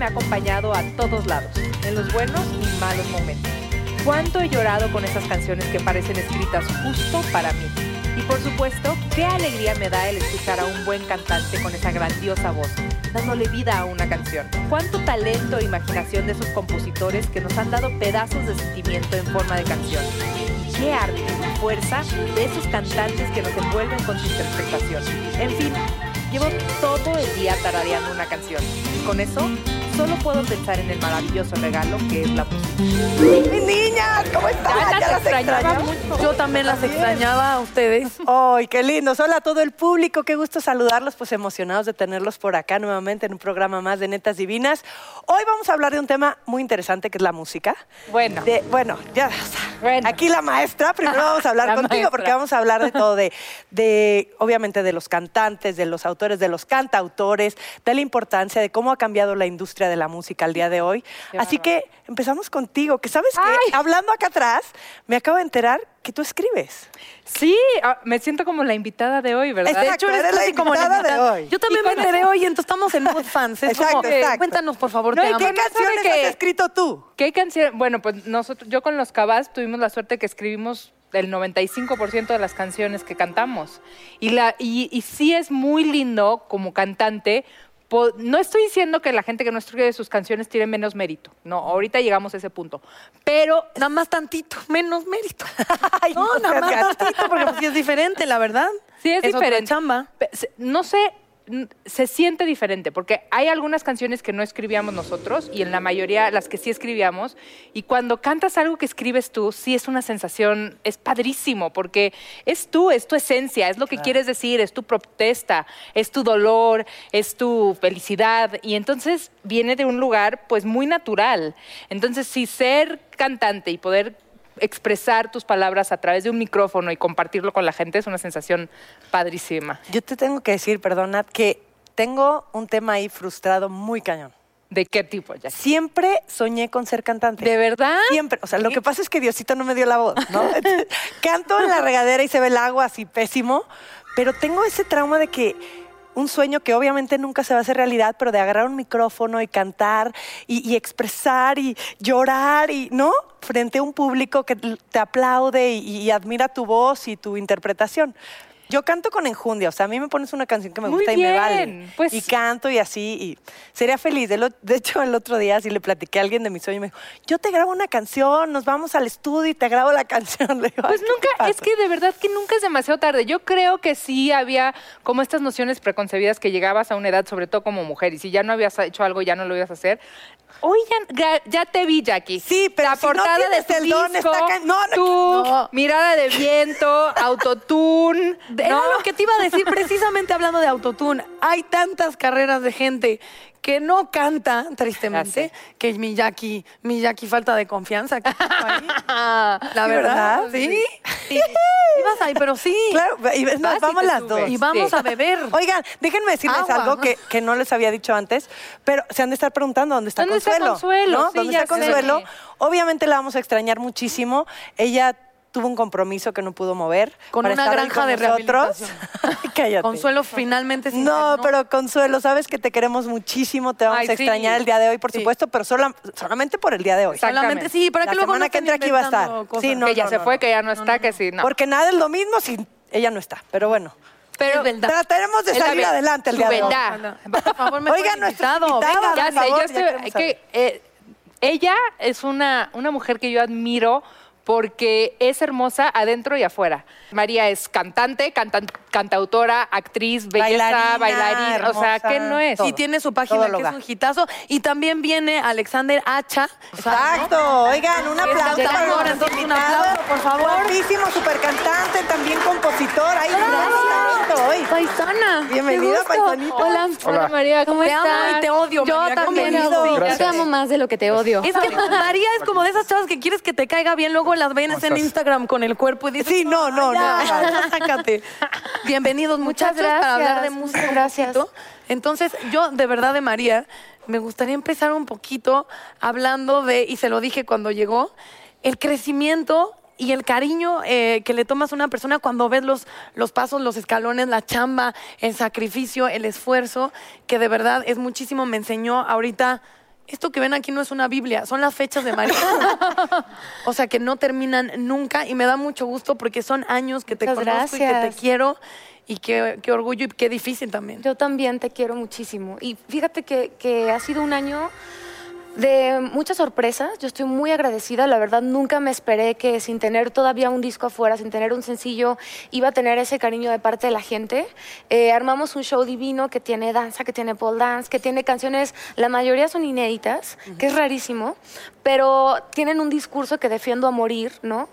Me ha acompañado a todos lados, en los buenos y malos momentos. ¿Cuánto he llorado con esas canciones que parecen escritas justo para mí? Y por supuesto, qué alegría me da el escuchar a un buen cantante con esa grandiosa voz, dándole vida a una canción. Cuánto talento e imaginación de esos compositores que nos han dado pedazos de sentimiento en forma de canción. Y qué arte y fuerza de esos cantantes que nos envuelven con su interpretación. En fin, Llevo todo el día tarareando una canción y con eso solo puedo pensar en el maravilloso regalo que es la música. ¡Mis niñas! ¿Cómo están? Ya las las extrañaba mucho. Yo también las extrañaba a ustedes. ¡Ay, qué lindos! Hola a todo el público, qué gusto saludarlos, pues emocionados de tenerlos por acá nuevamente en un programa más de Netas Divinas. Hoy vamos a hablar de un tema muy interesante que es la música. Bueno. De- bueno, ya, o sea, Bueno. aquí la maestra, primero vamos a hablar La contigo maestra. porque vamos a hablar de todo, de, de, obviamente de los cantantes, de los autores, de los cantautores, de la importancia de cómo ha cambiado la industria de la música al día de hoy. Qué Así que empezamos contigo, que sabes que hablando acá atrás, me acabo de enterar que tú escribes. Sí, ah, me siento como la invitada de hoy, ¿verdad? Exacto, eres la invitada de hoy. Yo también me enteré hoy, entonces estamos en mood fans. Es Exacto, como, exacto. Cuéntanos, por favor, No, te y amo. ¿Qué canciones que- has escrito tú? ¿Qué canción? Bueno, pues nosotros, yo con los Cabas tuvimos la suerte que escribimos el 95% de las canciones que cantamos. Y, la, y, y sí es muy lindo como cantante. No estoy diciendo que la gente que no escribe sus canciones tiene menos mérito. No, ahorita llegamos a ese punto. Pero Nada más tantito, menos mérito. Ay, No, no nada más tantito, porque pues sí es diferente, la verdad. Sí, es, otra diferente. chamba. No sé, se siente diferente, porque hay algunas canciones que no escribíamos nosotros y en la mayoría las que sí escribíamos. Y cuando cantas algo que escribes tú, sí es una sensación, es padrísimo, porque es tú, es tu esencia, es lo que quieres decir, es tu protesta, es tu dolor, es tu felicidad. Y entonces viene de un lugar pues muy natural. Entonces, si ser cantante y poder expresar tus palabras a través de un micrófono y compartirlo con la gente es una sensación padrísima. Yo te tengo que decir, perdona, que tengo un tema ahí frustrado muy cañón. ¿De qué tipo, ya? Siempre soñé con ser cantante. ¿De verdad? Siempre. O sea, lo que pasa es que Diosito no me dio la voz, ¿no? Canto en la regadera y se ve el agua así pésimo, pero tengo ese trauma de que un sueño que obviamente nunca se va a hacer realidad, pero de agarrar un micrófono y cantar y, expresar y llorar y, ¿no? Frente a un público que te aplaude y admira tu voz y tu interpretación. Yo canto con enjundia, o sea, a mí me pones una canción que me Muy gusta y me vale. pues- y canto y así, y sería feliz. De, lo- de hecho, el otro día sí le platiqué a alguien de mi sueño y me dijo, yo te grabo una canción, nos vamos al estudio y te grabo la canción. Digo, Pues "Ay, ¿qué te nunca, pasa?". es que de verdad que nunca es demasiado tarde. Yo creo que sí había como estas nociones preconcebidas que llegabas a una edad, sobre todo como mujer, y si ya no habías hecho algo, ya no lo ibas a hacer. Hoy ya, te vi, Jackie. Sí, pero La si portada de tu el don, disco, está ca- no, no, tu no. mirada de viento, autotune, Era lo que te iba a decir precisamente hablando de autotune. Hay tantas carreras de gente que no canta, tristemente, que Miyaki, Miyaki falta de confianza. que puso ahí. La verdad, ¿verdad? sí. Sí. Ibas ahí, pero sí. Claro, y Vas y vamos las subes. dos. Y vamos a beber. Oigan, déjenme decirles Agua. algo que, que no les había dicho antes, pero se han de estar preguntando dónde está ¿Dónde está Consuelo. Consuelo? ¿no? ¿Dónde está. Consuelo? Obviamente la vamos a extrañar muchísimo. Ella tuvo un compromiso que no pudo mover. Con para una estar granja con de nosotros. Cállate. Consuelo finalmente se No, internó. pero Consuelo, sabes que te queremos muchísimo, te vamos Ay, a extrañar sí. el día de hoy, por Sí. supuesto, pero sola- solamente por el día de hoy. Solamente sí, para La que luego semana no que entra aquí va a estar. inventando cosas. Sí, no, que ya no, se no, fue, no. que ya no está, que sí, no. Porque nada es lo mismo si ella no está, pero bueno. Pero. Trataremos de la salir adelante el día de hoy. Por favor, me Oigan. Venga, Ya sé, yo estoy, que, eh, ella es una, una mujer que yo admiro porque es hermosa adentro y afuera. María es cantante, cantan- cantautora, actriz, belleza, Bailarina, bailarina, o sea, hermosa, ¿qué no es? todo. Y tiene su página que es un hitazo. Y también viene Alexander Hacha. Exacto. Oigan, un aplauso para nuestros entonces, un aplauso, por favor. Guapísimo, supercantante, también compositor. Ay, hoy. Paisana. Bienvenida, paisanita. Hola, hola María, ¿cómo Te amo estás? y te odio, Yo María, también ¿cómo te te odio. odio? Yo te amo más de lo que te odio. Es que María es como de esas chavas que quieres que te caiga bien, luego las ves en Instagram con el cuerpo y dices, Sí, no, no, no. ya, sácate. Bienvenidos, Muchas muchachos, para hablar de gracias, música. gracias. Entonces, yo de verdad de María, me gustaría empezar un poquito hablando de, y se lo dije cuando llegó, el crecimiento y el cariño eh, que le tomas a una persona cuando ves los, los pasos, los escalones, la chamba, el sacrificio, el esfuerzo, que de verdad es muchísimo. Me enseñó ahorita. Esto que ven aquí no es una Biblia, son las fechas de María. o sea, que no terminan nunca y me da mucho gusto porque son años que te Muchas conozco y que te quiero y qué, qué orgullo y qué difícil también. Yo también te quiero muchísimo. Y fíjate que, que ha sido un año de muchas sorpresas. Yo estoy muy agradecida. La verdad, nunca me esperé que sin tener todavía un disco afuera, sin tener un sencillo, iba a tener ese cariño de parte de la gente. Eh, armamos un show divino que tiene danza, que tiene pole dance, que tiene canciones, la mayoría son inéditas, que es rarísimo, pero tienen un discurso que defiendo a morir, ¿no?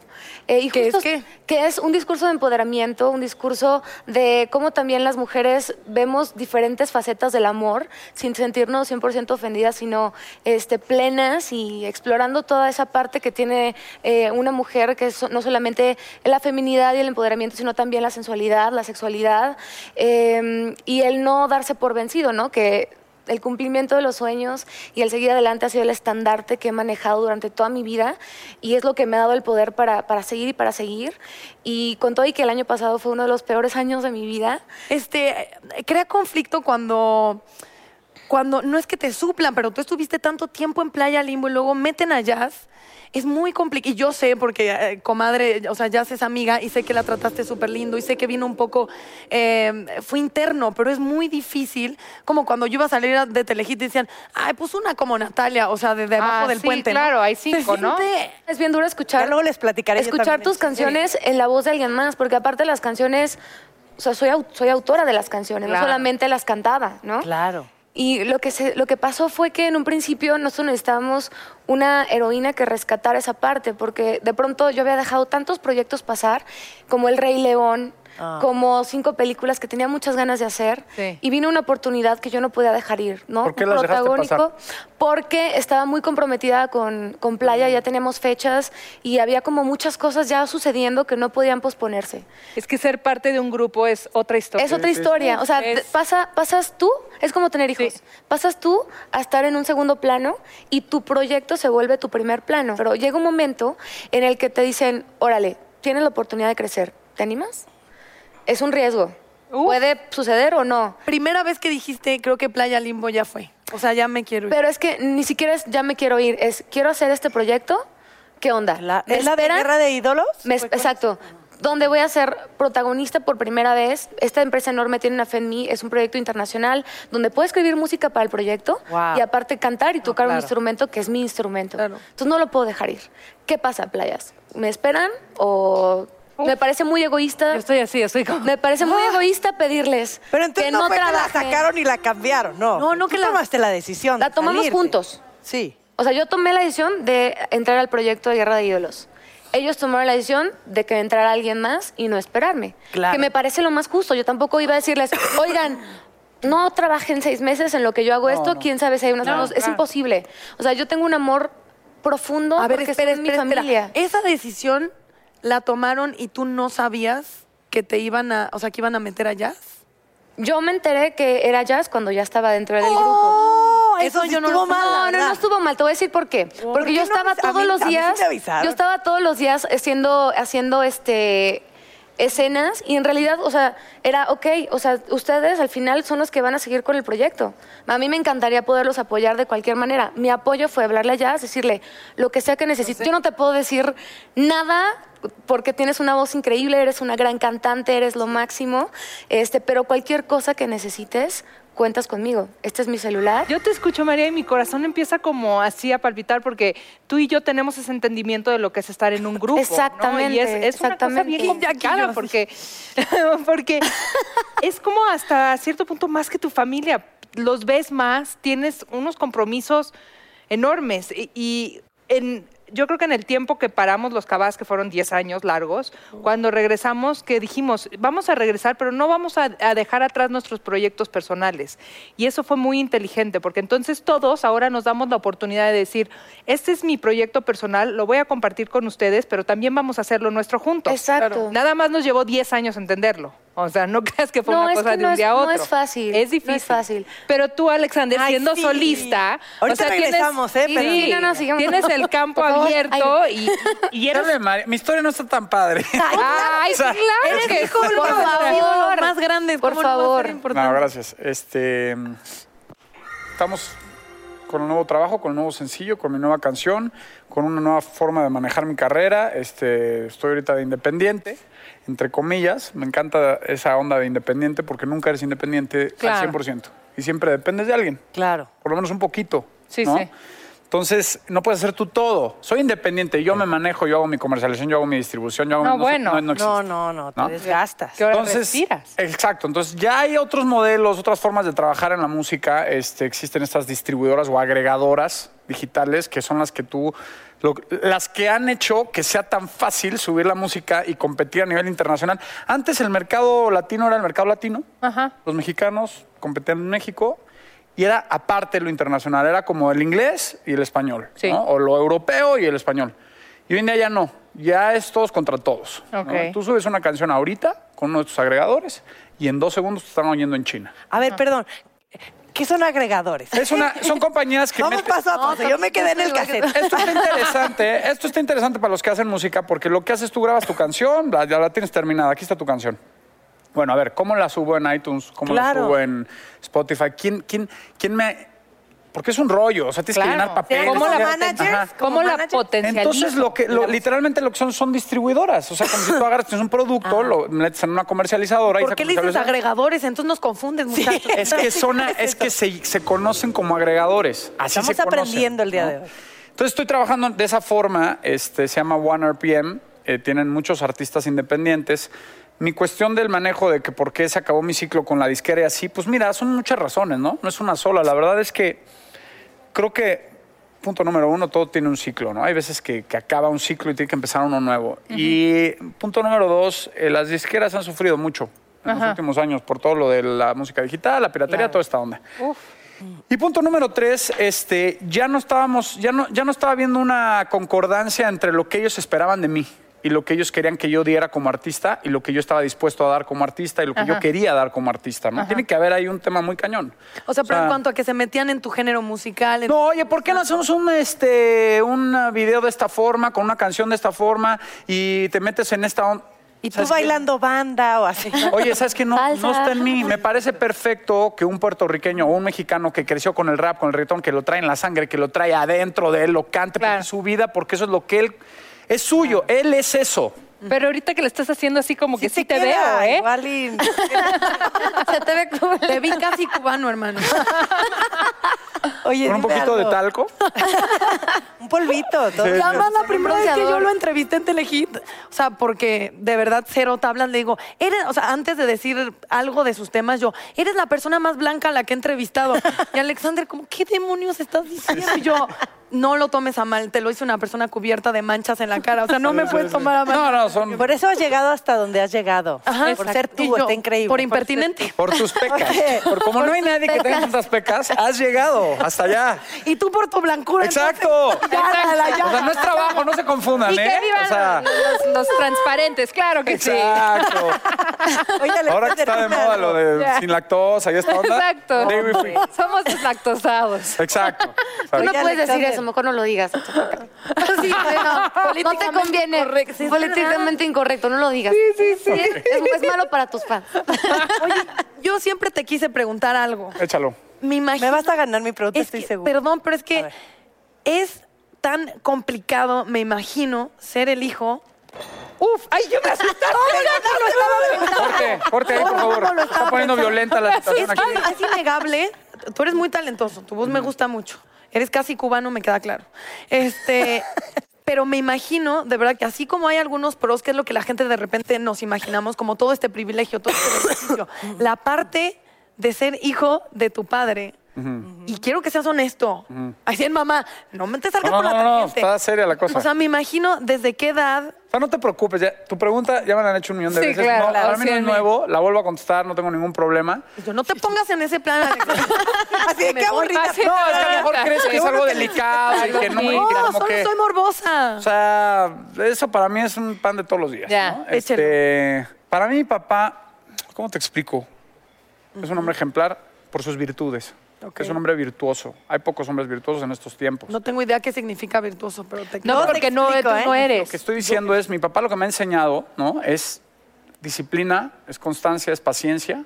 Eh, y ¿Qué es qué? que es un discurso de empoderamiento, un discurso de cómo también las mujeres vemos diferentes facetas del amor sin sentirnos 100% ofendidas, sino este, plenas y explorando toda esa parte que tiene eh, una mujer, que es no solamente la feminidad y el empoderamiento, sino también la sensualidad, la sexualidad eh, y el no darse por vencido, ¿no? Que el cumplimiento de los sueños y el seguir adelante ha sido el estandarte que he manejado durante toda mi vida y es lo que me ha dado el poder para, para seguir y para seguir. Y con todo y que el año pasado fue uno de los peores años de mi vida, Este, crea conflicto cuando, cuando no es que te suplan, pero tú estuviste tanto tiempo en Playa Limbo y luego meten a Jazz. Es muy complicado. Y yo sé, porque eh, comadre, o sea, Jazz es amiga y sé que la trataste súper lindo y sé que vino un poco, eh, fue interno, pero es muy difícil. Como cuando yo iba a salir de Telehit y decían, ay, pues una como Natalia, o sea, de debajo Ah, del sí, puente. ¿no? claro, hay Se cinco, ¿no? es bien duro Ya escuchar. luego les platicaré. escuchar tus canciones en la voz de alguien más, porque aparte las canciones, o sea, soy, soy autora de las canciones, Claro. no solamente las cantaba, ¿no? Claro. Y lo que, se, lo que pasó fue que en un principio nosotros necesitábamos una heroína que rescatara esa parte, porque de pronto yo había dejado tantos proyectos pasar, como El Rey León, Ah. como cinco películas que tenía muchas ganas de hacer, Sí. y vino una oportunidad que yo no podía dejar ir, ¿no? ¿Por qué Un las dejaste protagónico, porque estaba muy comprometida con, con Playa, ya teníamos fechas, y había como muchas cosas ya sucediendo que no podían posponerse. Es que ser parte de un grupo es otra historia. Es otra historia. O sea, Es- pasa, pasas tú, es como tener hijos. Sí. Pasas tú a estar en un segundo plano y tu proyecto se vuelve tu primer plano. Pero llega un momento en el que te dicen, órale, tienes la oportunidad de crecer. ¿Te animas? Es un riesgo. Uf. Puede suceder o no. Primera vez que dijiste, creo que Playa Limbo ya fue. O sea, ya me quiero ir. Pero es que ni siquiera es ya me quiero ir, es quiero hacer este proyecto. ¿Qué onda? La- ¿Me ¿Es la de? Guerra de Ídolos? Me- exacto. Donde voy a ser protagonista por primera vez. Esta empresa enorme tiene una fe en mí. Es un proyecto internacional donde puedo escribir música para el proyecto Wow. y aparte cantar y tocar un claro. instrumento que es mi instrumento. Claro. Entonces no lo puedo dejar ir. ¿Qué pasa, playas? ¿Me esperan o me parece muy egoísta? Yo estoy así, estoy como... Me parece muy egoísta pedirles Pero entonces que no, no, fue que la trabajen. sacaron y la cambiaron, no. No, no que Tú la- tomaste la decisión. La de tomamos salirte. juntos. Sí. O sea, yo tomé la decisión de entrar al proyecto de Guerra de Ídolos. ellos tomaron la decisión de que entrara alguien más y no esperarme. Claro. Que me parece lo más justo. Yo tampoco iba a decirles, oigan, no trabajen seis meses en lo que yo hago esto, quién sabe si hay unos nuevos. Es imposible. O sea, yo tengo un amor profundo A ver, porque espera, son mi espera, espera. familia. Esa decisión la tomaron y tú no sabías que te iban a, o sea, que iban a meter a jazz. Yo me enteré que era jazz cuando ya estaba dentro del grupo. Oh, Eso sí yo no lo estuvo sé. mal, la No, no, verdad. no estuvo mal. Te voy a decir por qué. Porque qué yo no estaba me- a todos mí- los a mí sí días. me avisaron. yo estaba todos los días haciendo, haciendo este escenas y en realidad, o sea, era ok, o sea, ustedes al final son los que van a seguir con el proyecto. A mí me encantaría poderlos apoyar de cualquier manera. Mi apoyo fue hablarle a Jazz, decirle lo que sea que necesite. Yo no te puedo decir nada porque tienes una voz increíble, eres una gran cantante, eres lo máximo, este, pero cualquier cosa que necesites, cuentas conmigo. Este es mi celular. Yo te escucho, María, y mi corazón empieza como así a palpitar porque tú y yo tenemos ese entendimiento de lo que es estar en un grupo. ¿no? Exactamente, Y es, es una cosa exactamente. bien complicada porque, porque es como hasta cierto punto más que tu familia. Los ves más, tienes unos compromisos enormes. Y, y en, yo creo que en el tiempo que paramos los cabas, que fueron 10 años largos, cuando regresamos, que dijimos, vamos a regresar, pero no vamos a, a dejar atrás nuestros proyectos personales. Y eso fue muy inteligente, porque entonces todos ahora nos damos la oportunidad de decir, este es mi proyecto personal, lo voy a compartir con ustedes, pero también vamos a hacerlo nuestro juntos. Exacto. Nada más nos llevó 10 años entenderlo. O sea, no creas que fue No, una cosa que de no un es- día a no otro. es fácil, no Es difícil. fácil. Pero tú, Alexander, Ay, siendo sí. solista, Ahorita regresamos, ¿eh? Sí, Pero- sí, no, no, sigamos. tienes el campo abierto Ay. y, y eres... Mi historia no está tan padre. Ay, sí, claro Eres que hijo Por favor, más grandes. Por ¿cómo no favor. No, gracias. Este, estamos con un nuevo trabajo, con un nuevo sencillo, con mi nueva canción, con una nueva forma de manejar mi carrera. Este, estoy ahorita de independiente, entre comillas. Me encanta esa onda de independiente porque nunca eres independiente Claro. al 100%. Y siempre dependes de alguien, Claro. por lo menos un poquito. Sí, ¿no? sí. Entonces, no puedes hacer tú todo. Soy independiente, yo me manejo, yo hago mi comercialización, yo hago mi distribución, yo hago No, mi... bueno. no, no No, existe. no, no, te ¿No? desgastas. ¿Qué hora Entonces, respiras? exacto. Entonces, ya hay otros modelos, otras formas de trabajar en la música. Este, existen estas distribuidoras o agregadoras digitales que son las que tú, lo- las que han hecho que sea tan fácil subir la música y competir a nivel internacional. Antes el mercado latino era el mercado latino. Ajá. Los mexicanos competían en México y era aparte lo internacional. Era como el inglés y el español. Sí. ¿no? O lo europeo y el español. Y hoy en día ya no. Ya es todos contra todos. ¿no? Ok. Tú subes una canción ahorita con uno de tus agregadores y en dos segundos te están oyendo en China. A ver, perdón. ¿Qué son agregadores? Es una, son compañías que Vamos meten- paso a paso. Yo me quedé en el cassette. Esto está interesante, esto está interesante para los que hacen música porque lo que haces tú grabas tu canción, la- ya la tienes terminada, aquí está tu canción. Bueno, a ver, ¿cómo la subo en iTunes? ¿Cómo Claro. la subo en Spotify? ¿Quién, quién, quién me...? Porque es un rollo, o sea, tienes Claro. que llenar papeles. ¿Serán como Ajá. managers? ¿Cómo ¿Como la manager? potencializas? Entonces, lo que, lo- literalmente lo que son son distribuidoras. O sea, como si tú agarras tienes un producto, lo metes en una comercializadora y ¿Por qué le dices agregadores? Entonces nos confundes, muchachos. Es que, son, es que se, se conocen como agregadores. Así Estamos se conocen, aprendiendo el día ¿no? de hoy. Entonces estoy trabajando de esa forma, este, se llama One RPM, eh, tienen muchos artistas independientes. Mi cuestión del manejo de que por qué se acabó mi ciclo con la disquera y así, pues mira, son muchas razones, ¿no? No es una sola. La verdad es que creo que, punto número uno, todo tiene un ciclo, ¿no? Hay veces que, que acaba un ciclo y tiene que empezar uno nuevo. Y punto número dos, eh, las disqueras han sufrido mucho en los últimos años por todo lo de la música digital, la piratería, toda esta onda. Y punto número tres, este, ya no estábamos, ya no, ya no estaba viendo una concordancia entre lo que ellos esperaban de mí y lo que ellos querían que yo diera como artista y lo que yo estaba dispuesto a dar como artista y lo que yo quería dar como artista, ¿no? Tiene que haber ahí un tema muy cañón. O sea, pero en cuanto a que se metían en tu género musical. en- No, oye, ¿por qué no hacemos un, este, un video de esta forma, con una canción de esta forma y te metes en esta onda? Y tú bailando banda o así. Oye, ¿sabes qué? No, no está en mí. Me parece perfecto que un puertorriqueño o un mexicano que creció con el rap, con el reggaetón, que lo trae en la sangre, que lo trae adentro de él, lo cante Claro. es su vida, porque eso es lo que él... Es suyo, él es eso. Pero ahorita que lo estás haciendo así como que sí, te, veo, ¿eh? Igual y- Se te ve como... Te vi casi cubano, hermano. Oye, Con un dime poquito de algo. talco. Un polvito. todo. Y además la primera vez que yo lo entrevisté en Telehit, o sea, porque de verdad cero tablas, le digo, eres, o sea, antes de decir algo de sus temas, yo, eres la persona más blanca a la que he entrevistado. Y Alexander, como, ¿qué demonios estás diciendo? Y yo, no lo tomes a mal, te lo hizo una persona cubierta de manchas en la cara. O sea, no me puedes tomar a mal. No, no, son Por eso has llegado hasta donde has llegado. Ajá, por ser tú, yo, está increíble. Por impertinente. por tus pecas. Oye, Por como no hay nadie que tenga tantas pecas, has llegado hasta allá. Y tú por tu blancura. Exacto. entonces, ya, la, la, ya. O sea, no es trabajo, no se confundan, Y ¿eh? que vivan O sea, los, los transparentes, claro que sí. exacto. Ahora que está de moda lo de Ya. sin lactosa y esta onda. Exacto. Somos deslactosados. Exacto. Tú no puedes decir Alexander. Eso, mejor no lo digas. Sí, no, no te conviene. incorrecto, sí, es políticamente incorrecto, no lo digas. Sí, sí, sí. Es, es malo para tus fans. Oye, yo siempre te quise preguntar algo. Échalo. Me imagino. Me vas a ganar mi pregunta, Es estoy segura. Perdón, pero es que es tan complicado, me imagino, ser el hijo. Uf, ay, yo me asustaste. Corte, corte ahí, por favor. Está poniendo violenta la Es, situación aquí. es innegable. Tú eres muy talentoso, tu voz me gusta mucho. Eres casi cubano, me queda claro. Este, pero me imagino, de verdad, que así como hay algunos pros, que es lo que la gente de repente nos imaginamos, como todo este privilegio, todo este beneficio, la parte de ser hijo de tu padre. Y quiero que seas honesto. Así en mamá, no me te salgas No, por la no, no, tangente. está seria la cosa. O sea, me imagino desde qué edad O sea, no te preocupes, ya, tu pregunta ya me la han hecho un millón de Sí, veces. claro, no, claro, para mí no es nuevo, la vuelvo a contestar, no tengo ningún problema. Yo no te pongas en ese plan. Así de qué aburrida. No, es que a lo mejor crees que es algo delicado y que no, que No, solo que... soy morbosa. O sea, eso para mí es un pan de todos los días. Ya, ¿no? Este, para mí, mi papá, ¿cómo te explico? Es un hombre ejemplar por sus virtudes. Que Es un hombre virtuoso. Hay pocos hombres virtuosos en estos tiempos. No tengo idea qué significa virtuoso, pero te No, te porque no, explico, tú ¿eh? no Lo eres. que estoy diciendo es, mi papá lo que me ha enseñado, ¿no? Es disciplina, es constancia, es paciencia.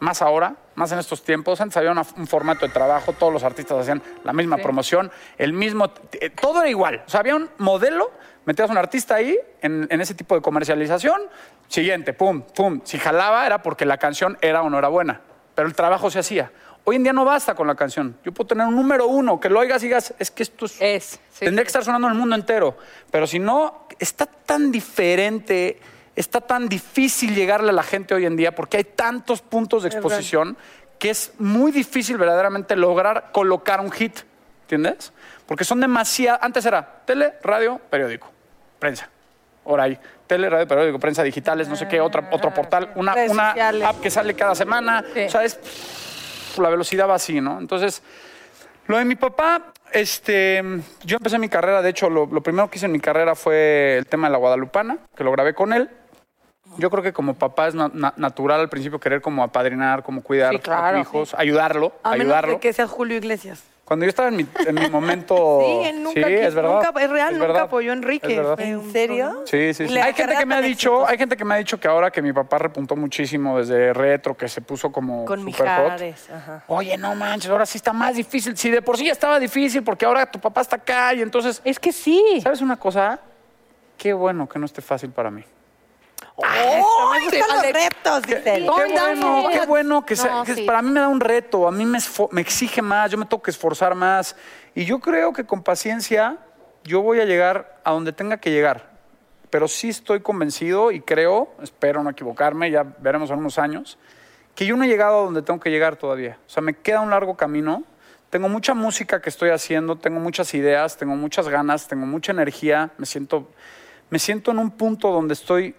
Más ahora, más en estos tiempos. Antes había una- un formato de trabajo, todos los artistas hacían la misma promoción, el mismo, eh, todo era igual. O sea, había un modelo, metías un artista ahí en, en ese tipo de comercialización, siguiente, pum, pum. Si jalaba era porque la canción era o no era buena, pero el trabajo se hacía. Hoy en día no basta con la canción. Yo puedo tener un número uno, que lo oigas y digas, es que esto es Es, sí. Tendría que estar sonando en el mundo entero. Pero si no, está tan diferente, está tan difícil llegarle a la gente hoy en día porque hay tantos puntos de exposición que es muy difícil verdaderamente lograr colocar un hit. ¿Entiendes? Porque son demasiadas. Antes era tele, radio, periódico, prensa. Ahora hay tele, radio, periódico, prensa digitales, no sé qué, otra, otro portal, una, una app que sale cada semana. Sí. O sea, es la velocidad va así, ¿no? Entonces, lo de mi papá, este, yo empecé mi carrera, de hecho, lo, lo primero que hice en mi carrera fue el tema de la Guadalupana, que lo grabé con él. Yo creo que como papá es na- na- natural al principio querer como apadrinar, como cuidar Sí, claro. a tus hijos, ayudarlo, A menos ayudarlo. de que seas Julio Iglesias. Cuando yo estaba en mi, en mi momento... Sí, él nunca sí, es verdad. nunca- es real, nunca verdad, apoyó a Enrique. ¿En serio? Sí, sí, sí. Hay gente que me ha dicho, hay gente que me ha dicho que ahora que mi papá repuntó muchísimo desde retro, que se puso como Con super hot. Ajá. Oye, no manches, ahora sí está más difícil. Si de por sí ya estaba difícil, porque ahora tu papá está acá y entonces. Es que sí. ¿Sabes una cosa? Qué bueno que no esté fácil para mí. ¡Oh! Me gustan los retos, dice. Qué bueno, qué bueno que, sea- No, que sí. para mí me da un reto, a mí me, me exige más, yo me tengo que esforzar más. Y yo creo que con paciencia yo voy a llegar a donde tenga que llegar. Pero sí estoy convencido y creo, espero no equivocarme, ya veremos en unos años, que yo no he llegado a donde tengo que llegar todavía. O sea, me queda un largo camino. Tengo mucha música que estoy haciendo, tengo muchas ideas, tengo muchas ganas, tengo mucha energía. Me siento, me siento en un punto donde estoy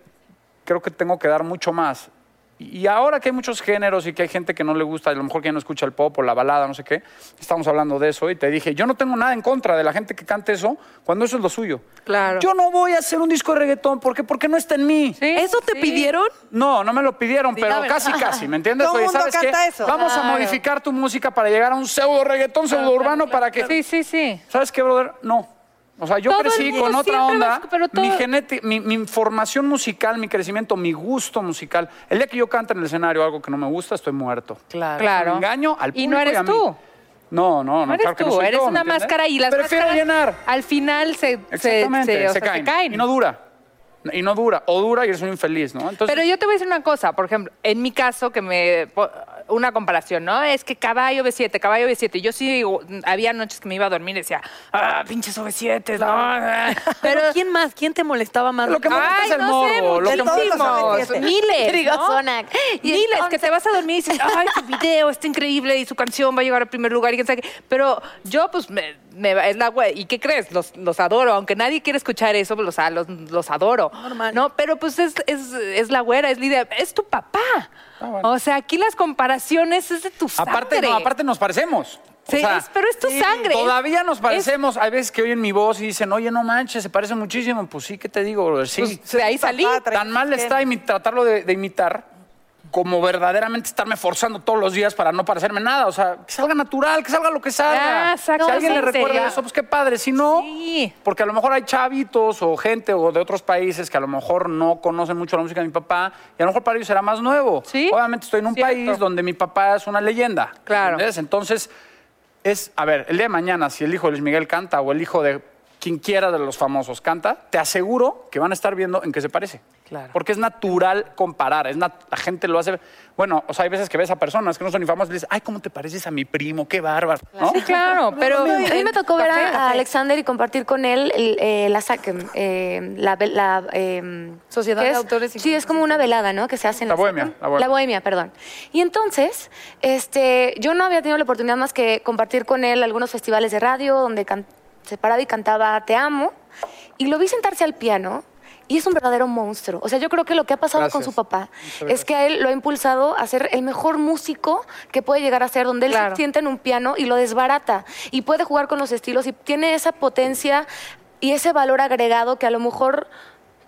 creo que tengo que dar mucho más. Y ahora que hay muchos géneros y que hay gente que no le gusta, a lo mejor que ya no escucha el pop o la balada, no sé qué, estamos hablando de eso y te dije, yo no tengo nada en contra de la gente que cante eso cuando eso es lo suyo. Claro. Yo no voy a hacer un disco de reggaetón porque, porque no está en mí. Sí, ¿Eso te sí. pidieron? No, no me lo pidieron, pero casi, casi, ¿me entiendes? Todo Oye, mundo ¿sabes qué? canta eso. Vamos a modificar tu música para llegar a un pseudo reggaetón, pseudo urbano para que... Sí, sí, sí. ¿Sabes qué, brother? No. O sea, yo Todo crecí con otra onda. va a- pero todo- Mi, geneti- mi, mi formación musical, mi crecimiento, mi gusto musical. El día que yo cante en el escenario algo que no me gusta, estoy muerto. Claro. Claro. Me engaño al público Y no eres a mí. tú. No, no, no, No eres claro que no tú, soy eres yo, ¿me una entiendes? máscara y las Prefiero máscaras llenar. al final se, se, Exactamente, se- o se, sea, caen. se caen. Y no dura. Y no dura. O dura y eres un infeliz, ¿no? Entonces, Pero yo te voy a decir una cosa, por ejemplo, en mi caso, que me. Una comparación, ¿no? Es que caballo B7, caballo B7. Yo sí, había noches que me iba a dormir y decía, ah, pinches OV7, no. Pero ¿quién más? ¿Quién te molestaba más? Lo que molesta Ay, es el no sé, morbo. lo que De todos los muchísimos, OV7. miles, ¿no? Sonac. Y Miles, entonces- que te vas a dormir y dices, ay, su video está increíble y su canción va a llegar al primer lugar y quién sabe qué. Pero yo, pues, me- me es la güey. ¿Y qué crees? Los, los adoro. Aunque nadie quiere escuchar eso, pues, los, los, los adoro. Normal. No, pero pues es, es, es la güera, es Lidia. Es tu papá. Bueno. O sea, aquí las comparaciones es de tu sangre. Aparte, no, aparte nos parecemos. O Sí, sea, es- pero es tu sangre. Todavía nos Es- parecemos. Hay veces que oyen mi voz y dicen, oye, no manches, se parece muchísimo. Pues sí, ¿qué te digo? Sí. Pues, de ahí salí. Tan mal está imi- tratarlo de, de imitar como verdaderamente estarme forzando todos los días para no parecerme nada. O sea, que salga natural, que salga lo que salga. Ah, exacto. Si alguien No, le recuerda serio. eso, pues qué padre. Si no, Sí. porque a lo mejor hay chavitos o gente o de otros países que a lo mejor no conocen mucho la música de mi papá y a lo mejor para ellos será más nuevo. Sí, Obviamente estoy en un cierto. país donde mi papá es una leyenda. Claro. Entonces, es, a ver, el día de mañana, si el hijo de Luis Miguel canta o el hijo de quien quiera de los famosos canta, te aseguro que van a estar viendo en qué se parece. Claro. Porque es natural comparar, es nat- la gente lo hace. Bueno, o sea, hay veces que ves a personas que no son ni famosas y dices, ay, ¿cómo te pareces a mi primo? Qué bárbaro. ¿no? Sí, claro, pero... A mí me tocó ver a. Alexander y compartir con él eh, la SACEM, eh, la, la, eh, Sociedad ¿qué de es? Autores y Sí, es como una velada, ¿no? Que se hace en La la, bohemia, la bohemia. bohemia, perdón. Y entonces, este, yo no había tenido la oportunidad más que compartir con él algunos festivales de radio donde can- se paraba y cantaba Te amo. Y lo vi sentarse al piano. Y es un verdadero monstruo. O sea, yo creo que lo que ha pasado con su papá es que a él lo ha impulsado a ser el mejor músico que puede llegar a ser, donde él Claro. se sienta en un piano y lo desbarata y puede jugar con los estilos y tiene esa potencia y ese valor agregado que a lo mejor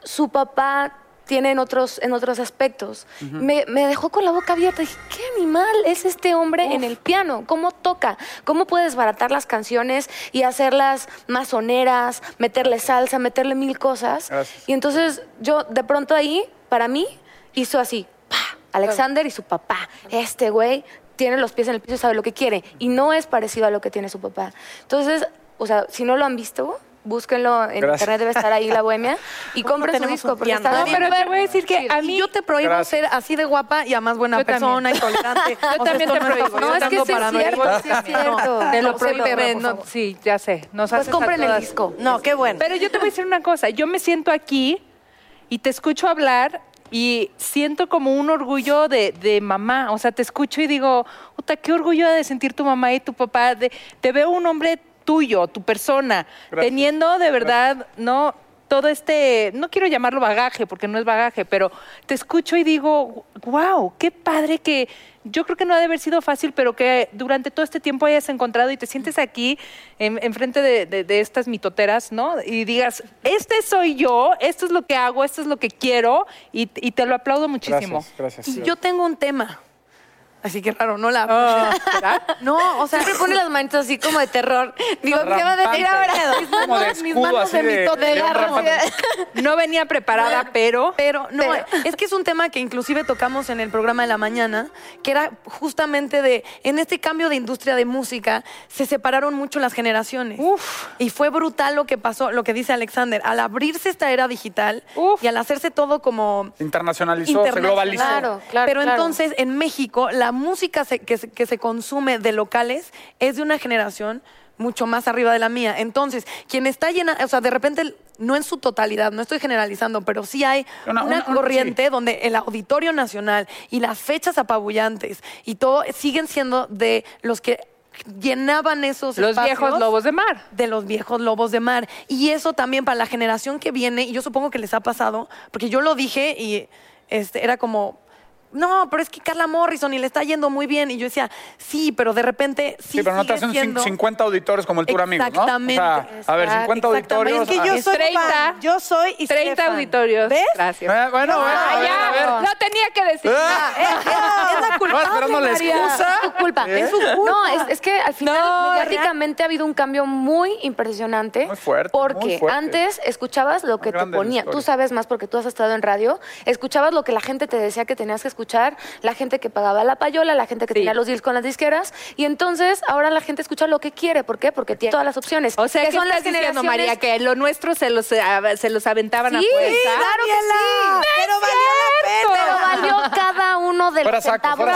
su papá tiene en otros, en otros aspectos. me, me dejó con la boca abierta. Dije, ¿qué animal es este hombre en el piano? ¿Cómo toca? ¿Cómo puede desbaratar las canciones y hacerlas más soneras, meterle salsa, meterle mil cosas? Gracias. Y entonces yo de pronto ahí, para mí, hizo así, ¡pa! Alexander y su papá. Este güey tiene los pies en el piso y sabe lo que quiere. Y no es parecido a lo que tiene su papá. Entonces, o sea, si no lo han visto, búsquenlo en Gracias. internet, debe estar ahí la bohemia. Y compren su disco, porque está No, bien pero te voy a decir que Sí. a Y mí... yo te prohíbo Gracias. ser así de guapa y a más buena Yo también. persona y tolerante. Yo también te prohíbo. No, es que sí es cierto, sí es cierto. Te lo No, prohíbo. se lo- me- por no, sí, ya sé. Nos Pues compren el disco. No, qué bueno. Pero yo te voy a decir una cosa. Yo me siento aquí y te escucho hablar y siento como un orgullo de, de mamá. O sea, te escucho y digo, puta, qué orgullo de sentir tu mamá y tu papá. De- te veo un hombre tuyo, tu persona, Gracias. teniendo de verdad, ¿no? Todo este, no quiero llamarlo bagaje, porque no es bagaje, pero te escucho y digo, wow, qué padre que yo creo que no ha de haber sido fácil, pero que durante todo este tiempo hayas encontrado y te sientes aquí en, enfrente de, de- de estas mitoteras, ¿no? Y digas, este soy yo, esto es lo que hago, esto es lo que quiero, y, y te lo aplaudo muchísimo. Gracias, gracias. Yo tengo un tema. Así que raro, no la. Ah, ¿verdad? No, o sea, Siempre pone las manitas así como de terror. Digo, ¿qué va a decir ahora? Como de mis manos así de de. No venía preparada, pero... Pero no, Pero- es que es un tema que inclusive tocamos en el programa de la mañana, que era justamente de, en este cambio de industria de música, se separaron mucho las generaciones. Uf. Y fue brutal lo que pasó, lo que dice Alexander, al abrirse esta era digital Uf. y al hacerse todo como Internacionalizó, se internacional. globalizó. Claro, claro, Pero claro. entonces en México la música se- que, se, que se consume de locales es de una generación mucho más arriba de la mía. Entonces, quien está llena, o sea, de repente, no en su totalidad, no estoy generalizando, pero sí hay Una- una, una- una- corriente donde el Auditorio Nacional y las fechas apabullantes y todo siguen siendo de los que llenaban esos Los espacios viejos lobos de mar. de los viejos lobos de mar. Y eso también para la generación que viene, y yo supongo que les ha pasado, porque yo lo dije y este, era como, no, pero es que Carla Morrison y le está yendo muy bien. Y yo decía, sí, pero de repente sí. Sí, pero no te hacen siendo- 50 auditores como el Tour Amigos, ¿no? Exactamente. O sea, a ver, 50 Exactamente. auditorios. Es que yo soy 30, fan. Yo soy y 30 Stefan. auditorios. ¿Ves? Gracias. eh, bueno, bueno, Ah, a ver, a ver. ya. No tenía que decir. Ah, Es la culpable, No, esperando la María. excusa. Es tu culpa. ¿Eh? Es su culpa. No, es, es que al final No, mediáticamente ha habido un cambio muy impresionante. Muy fuerte, Porque muy fuerte. antes escuchabas lo que te ponía. Tú sabes más porque tú has estado en radio. Escuchabas lo que la gente te decía que tenías que escuchar, la gente que pagaba la payola, la gente que Sí. tenía los deals con las disqueras. Y entonces ahora la gente escucha lo que quiere. ¿Por qué? Porque tiene todas las opciones. O sea, que ¿qué son las generaciones. María? Que lo nuestro se los, eh, se los aventaban a Sí, fuerza. claro que sí. Pero valió la pena. Pero valió cada uno de los centavos.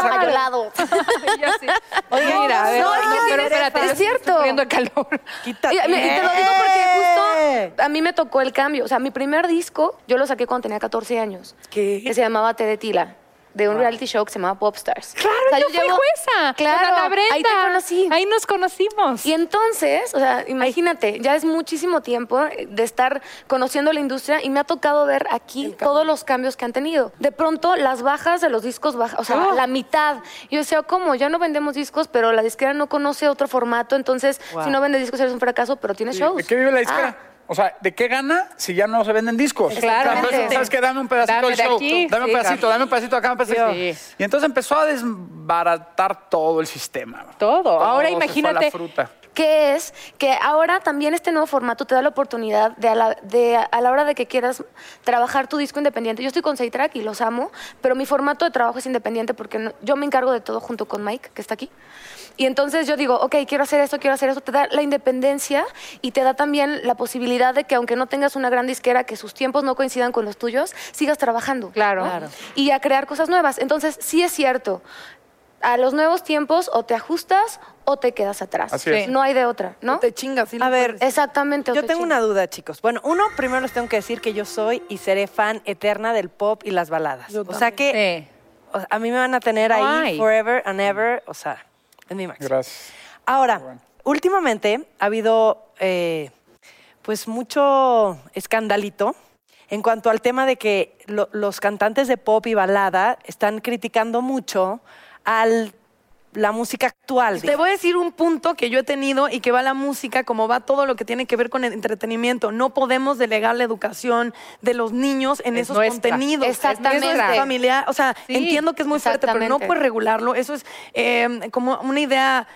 Yo sí. Oye, mira, a ver, no, no, pero espérate, es estoy cierto. de calor. Quítate. Y, y te lo digo porque justo a mí me tocó el cambio. O sea, mi primer disco yo lo saqué cuando tenía 14 años. ¿Qué? Que se llamaba Te de Tila. De un reality show que se llamaba Popstars. Claro, O sea, yo, fui llevo- jueza. Claro, con Ana Brenda. ahí te conocí. Ahí nos conocimos. Y entonces, o sea, imagínate, ya es muchísimo tiempo de estar conociendo la industria y me ha tocado ver aquí todos los cambios que han tenido. De pronto, las bajas de los discos bajan, o sea, la mitad. Yo decía, ¿cómo? Ya no vendemos discos, pero la disquera no conoce otro formato, entonces, si no vendes discos eres un fracaso, pero tienes shows. ¿De qué vive la disquera? Ah, O sea, ¿de qué gana si ya no se venden discos? Entonces, ¿sabes qué? Dame un pedacito Dame del de show. aquí. Dame un Sí, pedacito, claro. dame un pedacito acá, un pedacito. Sí. Y entonces empezó a desbaratar todo el sistema. Todo. Ahora se fue a imagínate. que es que ahora también este nuevo formato te da la oportunidad de a la, de a la hora de que quieras trabajar tu disco independiente. Yo estoy con Track y los amo, pero mi formato de trabajo es independiente porque no- yo me encargo de todo junto con Mike, que está aquí. Y entonces yo digo, ok, quiero hacer esto, quiero hacer eso. Te da la independencia y te da también la posibilidad de que aunque no tengas una gran disquera, que sus tiempos no coincidan con los tuyos, sigas trabajando. Claro. ¿no? Claro. Y a crear cosas nuevas. Entonces, sí es cierto. A los nuevos tiempos o te ajustas o te quedas atrás. Así es. No hay de otra, ¿no? Te chingas. sí A ver, puedes. Exactamente. Yo te tengo chingas. una duda, chicos. Bueno, uno, primero les tengo que decir que yo soy y seré fan eterna del pop y las baladas. Yo o sea que Sí. a mí me van a tener ahí Ay. forever and ever, o sea, en mi máximo. Gracias. Ahora, bueno. últimamente ha habido eh, pues mucho escandalito en cuanto al tema de que lo- los cantantes de pop y balada están criticando mucho a la música actual. Te voy a decir un punto que yo he tenido y que va la música, como va todo lo que tiene que ver con el entretenimiento. No podemos delegar la educación de los niños en Es esos nuestra. contenidos. Exactamente. Eso es familiar. O sea, Sí, entiendo que es muy fuerte, pero no puedes regularlo. Eso es eh, como una idea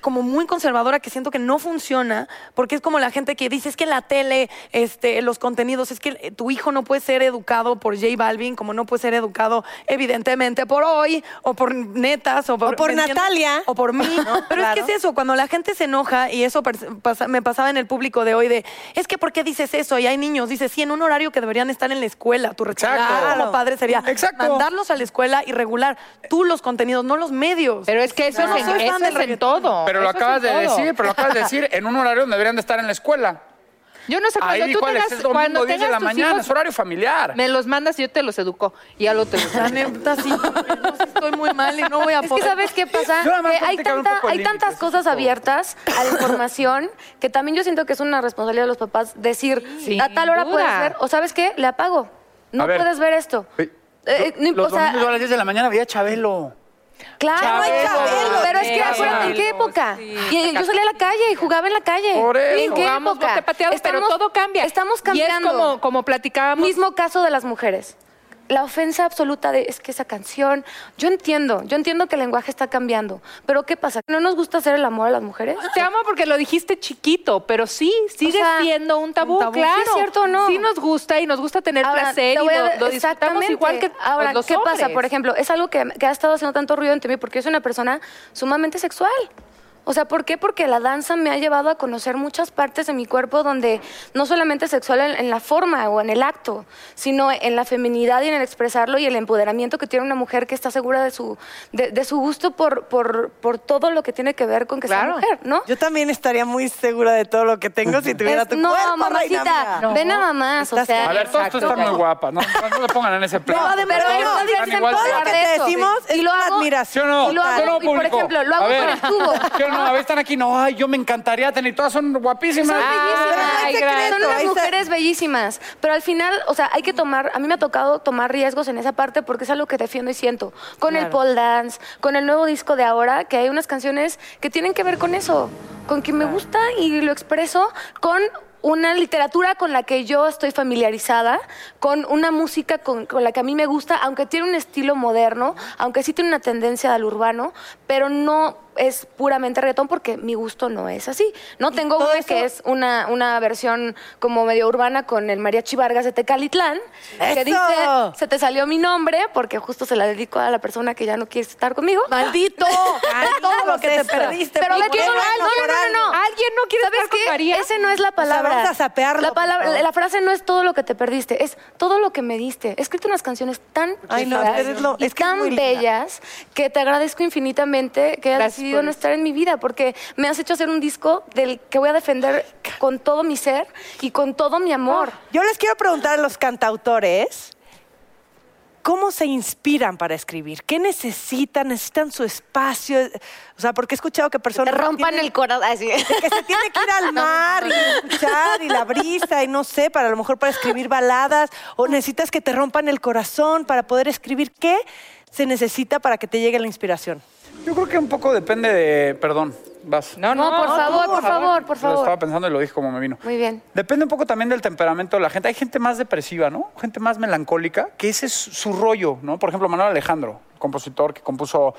como muy conservadora que siento que no funciona porque es como la gente que dice es que la tele este los contenidos es que eh, tu hijo no puede ser educado por J Balvin como no puede ser educado evidentemente por hoy o por netas o por. Natalia. o por mí pero es que es eso cuando la gente se enoja y eso pasa- me pasaba en el público de hoy de es que por qué dices eso y hay niños dices sí en un horario que deberían estar en la escuela tu responsabilidad como padre sería Exacto. mandarlos a la escuela y regular. Tú los contenidos no los medios Pero es que eso, no es, en, eso es en reggaetón. Todo. Pero lo Eso acabas de todo. decir, pero lo acabas de decir en un horario donde deberían de estar en la escuela. Yo no sé, cuando Ahí, tú tengas, Es domingo, cuando 10 de la tus mañana, hijos, es horario familiar. me los mandas y yo te los educo. Y ya lo te La neta, sí, no, sí estoy muy mal y no voy a Es que poder. ¿sabes qué pasa? Que hay, tanta- tantas cosas abiertas a la información que también yo siento que es una responsabilidad de los papás decir, Sin a tal hora duda. puedes ver, o ¿sabes qué? Le apago. No ver. puedes ver esto. Eh, no- los o sea, domingos yo a las 10 de la mañana veía Chabelo. Claro, Chabelo, pero es que acuérdate en qué época. Y yo salía a la calle y jugaba en la calle. Por eso. ¿En qué Jugamos época? pero todo cambia. Estamos Y cambiando. es como, como platicábamos. Mismo caso de las mujeres. La ofensa absoluta de es que esa canción, yo entiendo, yo entiendo que el lenguaje está cambiando, pero ¿qué pasa? ¿No nos gusta hacer el amor a las mujeres? Te amo porque lo dijiste chiquito, pero sí, sigue sea, siendo un tabú, un tabú. claro. ¿Sí es cierto o no? Sí nos gusta y nos gusta tener Ahora, placer te y lo, lo disfrutamos igual que Ahora, los ¿qué pasa? Por ejemplo, es algo que, que ha estado haciendo tanto ruido entre mí porque yo soy una persona sumamente sexual. O sea, ¿por qué? Porque la danza me ha llevado a conocer muchas partes de mi cuerpo donde no solamente sexual en, en la forma o en el acto, sino en la feminidad y en el expresarlo y el empoderamiento que tiene una mujer que está segura de su, de, de su gusto por, por, por todo lo que tiene que ver con que Claro. sea mujer, ¿no? Yo también estaría muy segura de todo lo que tengo si tuviera Es- tu no, cuerpo, mamacita, reina mía. ve nada más, o sea... A ver, todos tú están muy guapas, no, no, no pongan en ese plan. Igual de hablar Todo lo que te decimos Y es lo hago- admiración. ¿Sí o no? Y lo hago, ¿Sí o no, y por ejemplo, lo hago A con el tubo. ¿Sí o no? A ver, están aquí, no, ay, yo me encantaría tener, todas son guapísimas. Son bellísimas. Ay, Son unas mujeres bellísimas. Pero al final, o sea, hay que tomar, a mí me ha tocado tomar riesgos en esa parte porque es algo que defiendo y siento. Con el pole dance, con el nuevo disco de ahora, que hay unas canciones que tienen que ver con eso, con que me gusta y lo expreso con una literatura con la que yo estoy familiarizada, con una música con, con la que a mí me gusta, aunque tiene un estilo moderno, aunque sí tiene una tendencia al urbano, pero no es puramente reggaetón porque mi gusto no es así. No tengo una eso- que es una, una versión como medio urbana con el Mariachi Vargas de Tecalitlán, que ¡Eso! dice, se te salió mi nombre, porque justo se la dedico a la persona que ya no quiere estar conmigo. ¡Maldito! todo lo que te perdiste. Pero que no, no, no. ¿Alguien no quiere ¿Sabes estar con qué? María? Ese no es la palabra. vamos a sapearlo, La, palabra, la frase no es todo lo que te perdiste, es todo lo que me diste. He escrito unas canciones tan que tan bellas que te agradezco infinitamente que hayas decidido por no estar en mi vida porque me has hecho hacer un disco del que voy a defender con todo mi ser y con todo mi amor. Yo les quiero preguntar a los cantautores, ¿Cómo se inspiran para escribir? ¿Qué necesitan? ¿Necesitan su espacio? O sea, porque he escuchado que Te personas... rompan tienen- el corazón. así. que se tiene que ir al mar y escuchar y la brisa y no sé, para a lo mejor para escribir baladas o necesitas que te rompan el corazón para poder escribir. ¿Qué se necesita para que te llegue la inspiración? Yo creo que un poco depende de. Perdón, vas. No, No, por favor, por favor, por Lo estaba favor. pensando y lo dije como me vino. Muy bien. Depende un poco también del temperamento de la gente. Hay gente más depresiva, ¿no? Gente más melancólica, que ese es su rollo, ¿no? Por ejemplo, Manuel Alejandro, compositor que compuso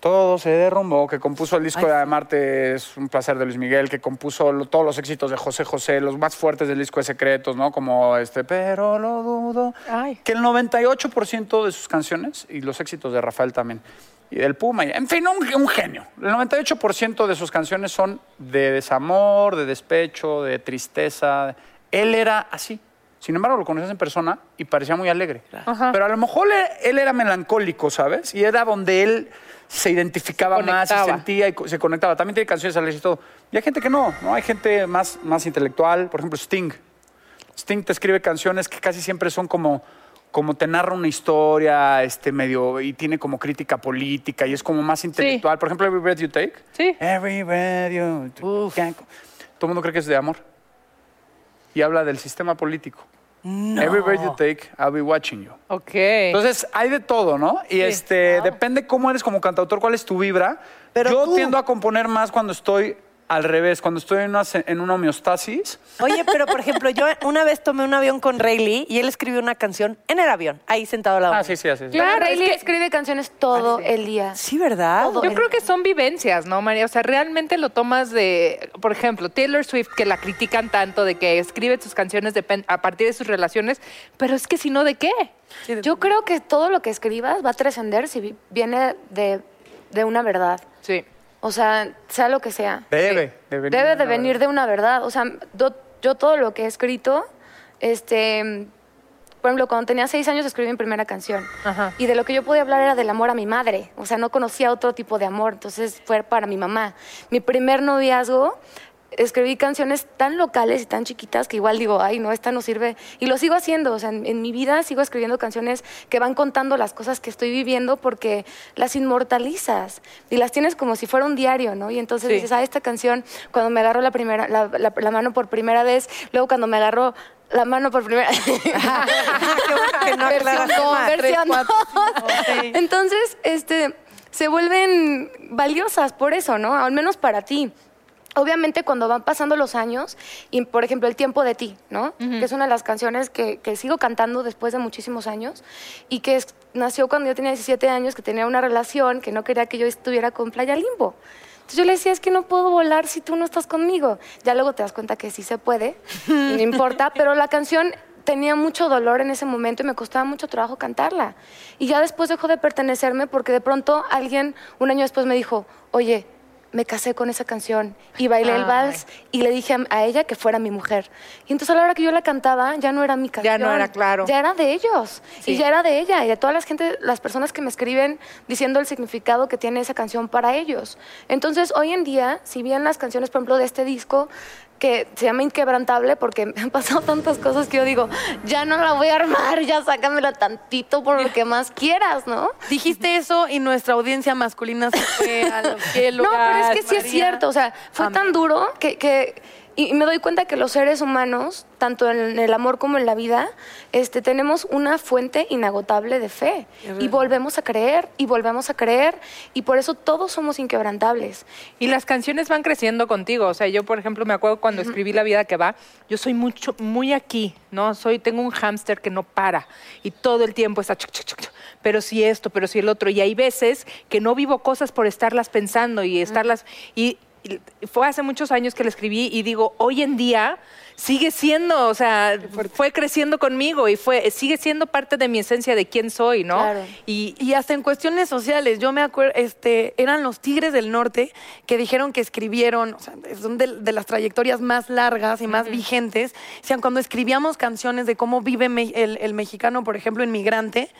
Todo se derrumbó, que compuso el disco de Amarte es un placer de Luis Miguel, que compuso lo- todos los éxitos de José José, los más fuertes del disco de Secretos, ¿no? Como este, pero lo dudo. Ay. Que el 98% de sus canciones, y los éxitos de Rafael también, y del Puma, y- en fin, un, un genio. El 98% de sus canciones son de desamor, de despecho, de tristeza. Él era así. Sin embargo, lo conoces en persona y parecía muy alegre. Pero a lo mejor él, él era melancólico, ¿sabes? Y era donde él se identificaba más y Conectaba. sentía y se conectaba. También tiene canciones alegres y todo. Y hay gente que no, ¿no? Hay gente más, más intelectual. Por ejemplo, Sting. Sting te escribe canciones que casi siempre son como, como te narra una historia este, medio y tiene como crítica política y es como más intelectual. Por ejemplo, Every Breath You Take. Sí. Every Breath You Take. Todo el mundo cree que es de amor. Y habla del sistema político. Every Breath You Take, I'll be watching you. Ok. Entonces, hay de todo, ¿no? Y este, depende cómo eres como cantautor, cuál es tu vibra. Pero Yo tú- tiendo a componer más cuando estoy al revés, cuando estoy en una, en una homeostasis. Oye, pero por ejemplo, yo una vez tomé un avión con Rayleigh y él escribió una canción en el avión, ahí sentado al lado. Ah, sí, sí, así. sí. Claro, Claro, es Rayleigh que- escribe canciones todo el día. Sí, ¿verdad? Yo creo que son vivencias, ¿no, María? O sea, realmente lo tomas de, por ejemplo, Taylor Swift, que la critican tanto de que escribe sus canciones a partir de sus relaciones, pero es que si no, ¿de qué? Yo creo que todo lo que escribas va a trascender si vi- viene de, de una verdad. Sí. O sea, sea lo que sea. Debe de venir. Debe de una venir de una verdad. O sea, yo, yo todo lo que he escrito, este, por ejemplo, cuando tenía seis años escribí mi primera canción. Ajá. Y de lo que yo podía hablar era del amor a mi madre. O sea, no conocía otro tipo de amor. Entonces fue para mi mamá. Mi primer noviazgo, escribí canciones tan locales y tan chiquitas que igual digo, ay, no, esta no sirve. Y lo sigo haciendo. O sea, en, en mi vida sigo escribiendo canciones que van contando las cosas que estoy viviendo porque las inmortalizas y las tienes como si fuera un diario, ¿no? Y entonces Sí. dices, ah, esta canción, cuando me agarró la, primera, la, la- la mano por primera vez, luego cuando me agarró la mano por primera que no Versión dos, versión dos. Entonces, este, se vuelven valiosas por eso, ¿no? Al menos para ti. Obviamente cuando van pasando los años, y por ejemplo El tiempo de ti, ¿no? Que es una de las canciones que, que sigo cantando después de muchísimos años y que es- nació cuando yo tenía 17 años, que tenía una relación, que no quería que yo estuviera con Playa Limbo. Entonces yo le decía, es que no puedo volar si tú no estás conmigo. Ya luego te das cuenta que sí se puede, no importa, pero la canción tenía mucho dolor en ese momento y me costaba mucho trabajo cantarla. Y ya después dejó de pertenecerme porque de pronto alguien un año después me dijo, oye, me casé con esa canción y bailé el vals y le dije a, a ella que fuera mi mujer. Y entonces a la hora que yo la cantaba ya no era mi canción. no era claro. Ya era de ellos Sí. y ya era de ella y de todas las gente, las personas que me escriben diciendo el significado que tiene esa canción para ellos. Entonces hoy en día, si bien las canciones, por ejemplo, de este disco que se llama Inquebrantable porque me han pasado tantas cosas que yo digo, ya no la voy a armar, ya sácamela tantito por lo que más quieras, ¿no? Dijiste eso y nuestra audiencia masculina se fue a los cielos. No, pero es que sí es cierto. O sea, fue Amén. tan duro que, que- y me doy cuenta que los seres humanos, tanto en el amor como en la vida, este, tenemos una fuente inagotable de fe. Y volvemos a creer, y volvemos a creer, y por eso todos somos inquebrantables. Y las canciones van creciendo contigo. O sea, yo, por ejemplo, me acuerdo cuando escribí La vida que va, yo soy mucho, muy aquí, ¿no? Soy, tengo un hámster que no para y todo el tiempo está chuc, chuc, chuc, pero sí esto, pero sí el otro. Y hay veces que no vivo cosas por estarlas pensando y estarlas. Y fue hace muchos años que la escribí y digo, hoy en día sigue siendo, o sea, fue creciendo conmigo y fue, sigue siendo parte de mi esencia de quién soy, ¿no? Claro. Y, y hasta en cuestiones sociales, yo me acuerdo, este, eran los Tigres del Norte que dijeron que escribieron, o sea, son de, de las trayectorias más largas y más vigentes. Decían, cuando escribíamos canciones de cómo vive me- el, el mexicano, por ejemplo, inmigrante,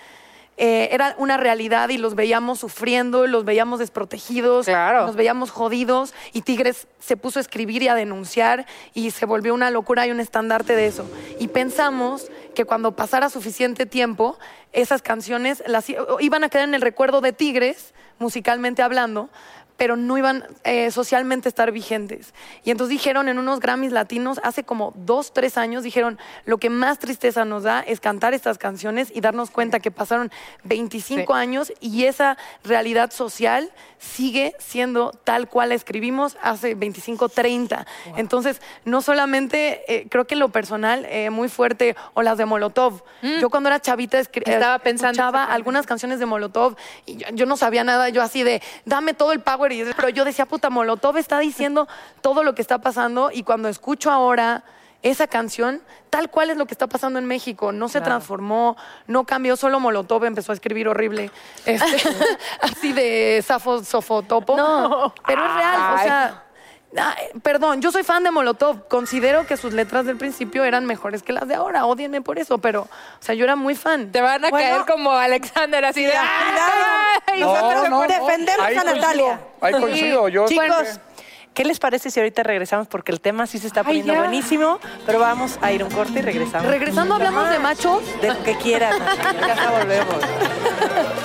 eh, era una realidad y los veíamos sufriendo, los veíamos desprotegidos, Claro. los veíamos jodidos y Tigres se puso a escribir y a denunciar y se volvió una locura y un estandarte de eso. Y pensamos que cuando pasara suficiente tiempo, esas canciones las, iban a quedar en el recuerdo de Tigres, musicalmente hablando, pero no iban eh, socialmente a estar vigentes. Y entonces dijeron en unos Grammys latinos, hace como dos, tres años, dijeron, lo que más tristeza nos da es cantar estas canciones y darnos cuenta que pasaron 25 años y esa realidad social sigue siendo tal cual la escribimos hace 25, 30. Entonces, no solamente, eh, creo que en lo personal, eh, muy fuerte, o las de Molotov. Yo cuando era chavita Mm. Estaba eh, pensando escuchaba algunas canciones de Molotov y yo, yo no sabía nada, yo así de, dame todo el power, y, pero yo decía, puta, Molotov está diciendo todo lo que está pasando y cuando escucho ahora esa canción, tal cual es lo que está pasando en México, no se transformó, no cambió, solo Molotov empezó a escribir horrible, este, así de Safo, Sofotopo, No. pero es real, o sea... ah, Perdón, yo soy fan de Molotov. Considero que sus letras del principio eran mejores que las de ahora. Odienme por eso, pero, o sea, yo era muy fan. Te van a Bueno. caer como Alexander, así de. ¡ay! No, Nosotros no, no. defendemos Ahí a Natalia. Ahí coincido. Yo, Chicos, ¿qué les parece si ahorita regresamos? Porque el tema sí se está poniendo buenísimo, pero vamos a ir un corte y regresamos. Regresando, hablamos de machos. De lo que quieran. Ya volvemos.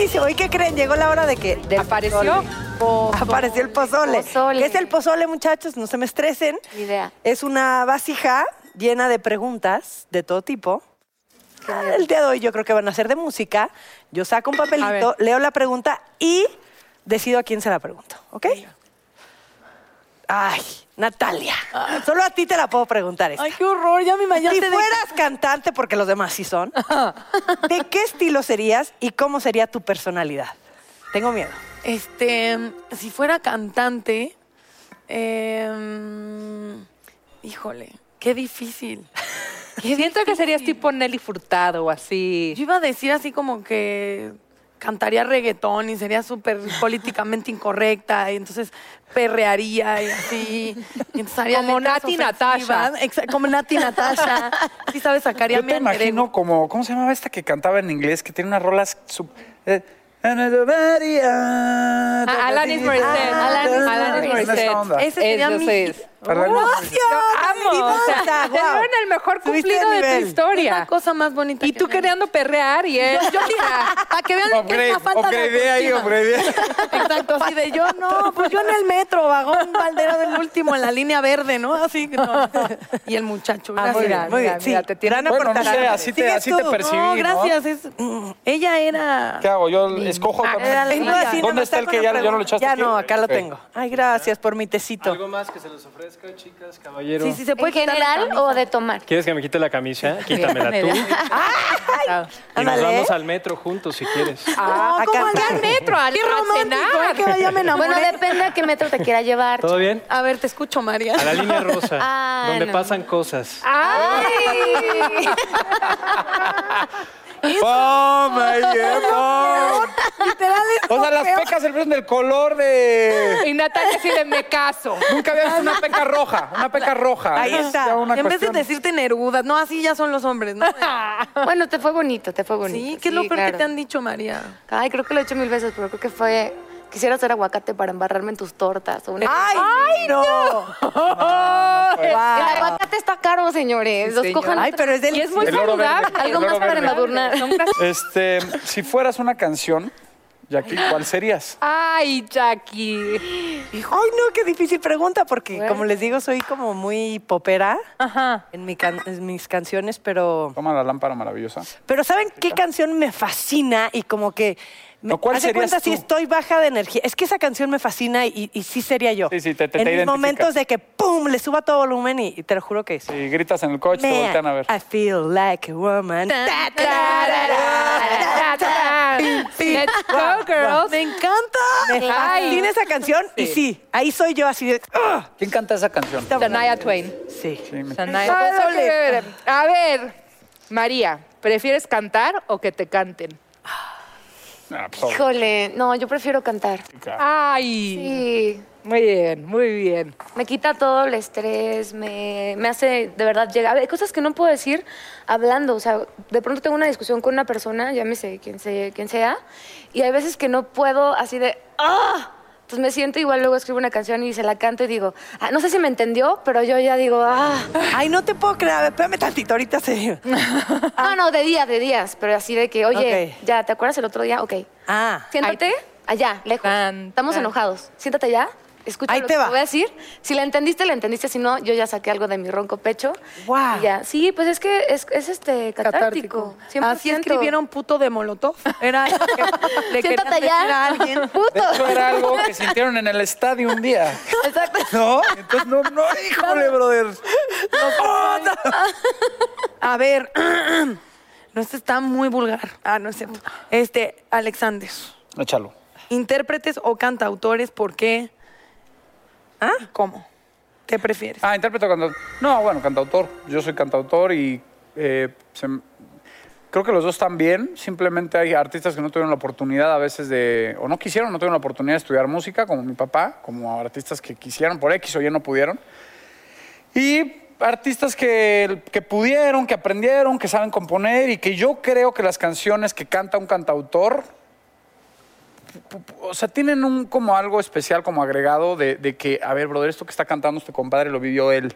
Buenísimo. ¿Y qué creen? Llegó la hora de que... del ¿Apareció? pozole. Apareció el pozole. Pozole. ¿Qué es el pozole, muchachos? No se me estresen. Ni idea. Es una vasija llena de preguntas de todo tipo. El día de hoy yo creo que van a ser de música. Yo saco un papelito, leo la pregunta y decido a quién se la pregunto, ¿ok? Ay, Natalia. Solo a ti te la puedo preguntar esta. Ay, qué horror, ya me Si imaginaste. de- fueras cantante, porque los demás sí son, ¿de qué estilo serías y cómo sería tu personalidad? Tengo miedo. Este, si fuera cantante, em, híjole, qué difícil. Qué Siento que serías tipo Nelly Furtado o así. Yo iba a decir así como que cantaría reggaetón y sería súper políticamente incorrecta y entonces perrearía y así. Y entonces haría Como Nati. Natasha. Como Nati Natasha. Sí sabes, sacaría yo te imagino como, ¿cómo se llamaba esta que cantaba en inglés? Que tiene unas rolas... sub- eh, Alanis Morissette. Alanis Morissette. Ese sería mi es. Alanis ¡Gracias! Amo. O sea, Adivinanza, te guau. dieron el mejor cumplido de de tu historia. cosa más bonita Y que tú me- queriendo perrear y él. Yo sí, para que vean que es Upgrade, una falta de upgradeé ahí, upgradeé. Exacto, así de yo, no, pues yo en el metro, vagón Valdero del último, en la línea verde, ¿no? Así que no. Y el muchacho, Ah, muy gracias. bien, muy bien. mira, Sí, mira, te tiene- gran Bueno, no sé, así te, así percibí, No, ¿no? gracias. es- ella era... ¿Qué hago? Yo escojo Ah, también. era no ¿Dónde no, está el que ya, no lo echaste Ya no, acá lo tengo. Ay, gracias por mi tecito. ¿Algo más que se les ofrezca, chicas, caballero? Sí, sí, se puede ¿En quitar la general camisa. o de tomar? ¿Quieres que me quite la camisa? Quítamela tú. Y nos Ándale. vamos al metro juntos si quieres. Ah, ¿cómo al metro? Al, Qué a romántico, cenar. ¿eh? que vaya me enamoré. Bueno, depende a qué metro te quiera llevar. ¿Todo bien? A ver, te escucho, María. A la línea rosa, Ah, donde no. pasan cosas. ¡Ay! ¡Oh, my God! Literal, es O sea, las pecas se ven del color de... Y Natalia así de me caso. Nunca había visto una peca roja, una peca roja. Ahí Es está. ya una En vez de cuestión- decirte nerudas, no, así ya son los hombres, ¿no? Bueno, te fue bonito, te fue bonito. Sí, ¿qué es lo peor que claro. te han dicho, María? Ay, creo que lo he hecho mil veces, pero creo que fue... Quisiera hacer aguacate para embarrarme en tus tortas. o una- ¡Ay, no! El Guau. aguacate está caro, señores. Los señor. cojan Ay, pero es Y es muy. El saludable. algo el más para embadurnar. Este, si fueras una canción, Jackie, ¿cuál serías? Ay, Jackie. Ay, no, qué difícil pregunta, porque como les digo, soy como muy popera Ajá. en, mi can- en mis canciones, pero... Toma la lámpara maravillosa. Pero ¿saben qué canción me fascina? Y como que... Me, ¿cuál serías cuenta si estoy baja de energía. Es que esa canción me fascina y, y sí sería yo. Sí, sí, te- te- En te mis momentos de que ¡pum! le suba todo volumen y, y te lo juro que sí. Si gritas en el coche, te voltean a ver. I feel like a woman. Let's go, girls. ¡Me encanta! Me fascina esa canción y sí, ahí soy yo así de. ¡ah! ¿Quién canta esa canción? Shania Twain. Sí. Sí, me- Shania ver. A ver, María, ¿prefieres cantar o que te canten? Ah, pues. Híjole, no, yo prefiero cantar. Ay, Sí, muy bien, muy bien. me quita todo el estrés, me, me hace de verdad llegar. Hay cosas que no puedo decir hablando, o sea, de pronto tengo una discusión con una persona, llámese quien, se, quien sea, y hay veces que no puedo así de ¡ah! Entonces me siento igual, luego escribo una canción y se la canto y digo, "Ah, no sé si me entendió, pero yo ya digo, ¡ah! Ay, no te puedo creer. A ver, espérame tantito, ahorita se. No, no, de días, de días, pero así de que, oye, ya, ¿te acuerdas el otro día? Ok. Ah. Siéntate allá, lejos. Tan, Estamos tan. enojados. Siéntate allá. Escucha Ahí lo te que va. te voy a decir. Si la entendiste, la entendiste. Si no, yo ya saqué algo de mi ronco pecho. Guau. Y ya. Sí, pues es que es, es este catártico. 100%. Así escribieron puto de Molotov. Era algo que le querían Siéntate decir a allá. alguien. De Puto. hecho, era algo que sintieron en el estadio un día. Exacto. ¿No? Entonces, no, no, híjole, brother. A ver, no, este está muy vulgar. Ah, no es cierto. Este, Alexander, Échalo. intérpretes o cantautores, ¿por qué? ¿Ah? ¿Cómo? ¿Qué prefieres? Ah, intérprete o cantautor. No, bueno, cantautor. Yo soy cantautor y eh, se creo que los dos están bien. Simplemente hay artistas que no tuvieron la oportunidad a veces de, o no quisieron, no tuvieron la oportunidad de estudiar música, como mi papá, como artistas que quisieron, por X o Y no pudieron. Y artistas que, que pudieron, que aprendieron, que saben componer y que yo creo que las canciones que canta un cantautor o sea, tienen un como algo especial como agregado de, de que, a ver, brother, esto que está cantando este compadre lo vivió él.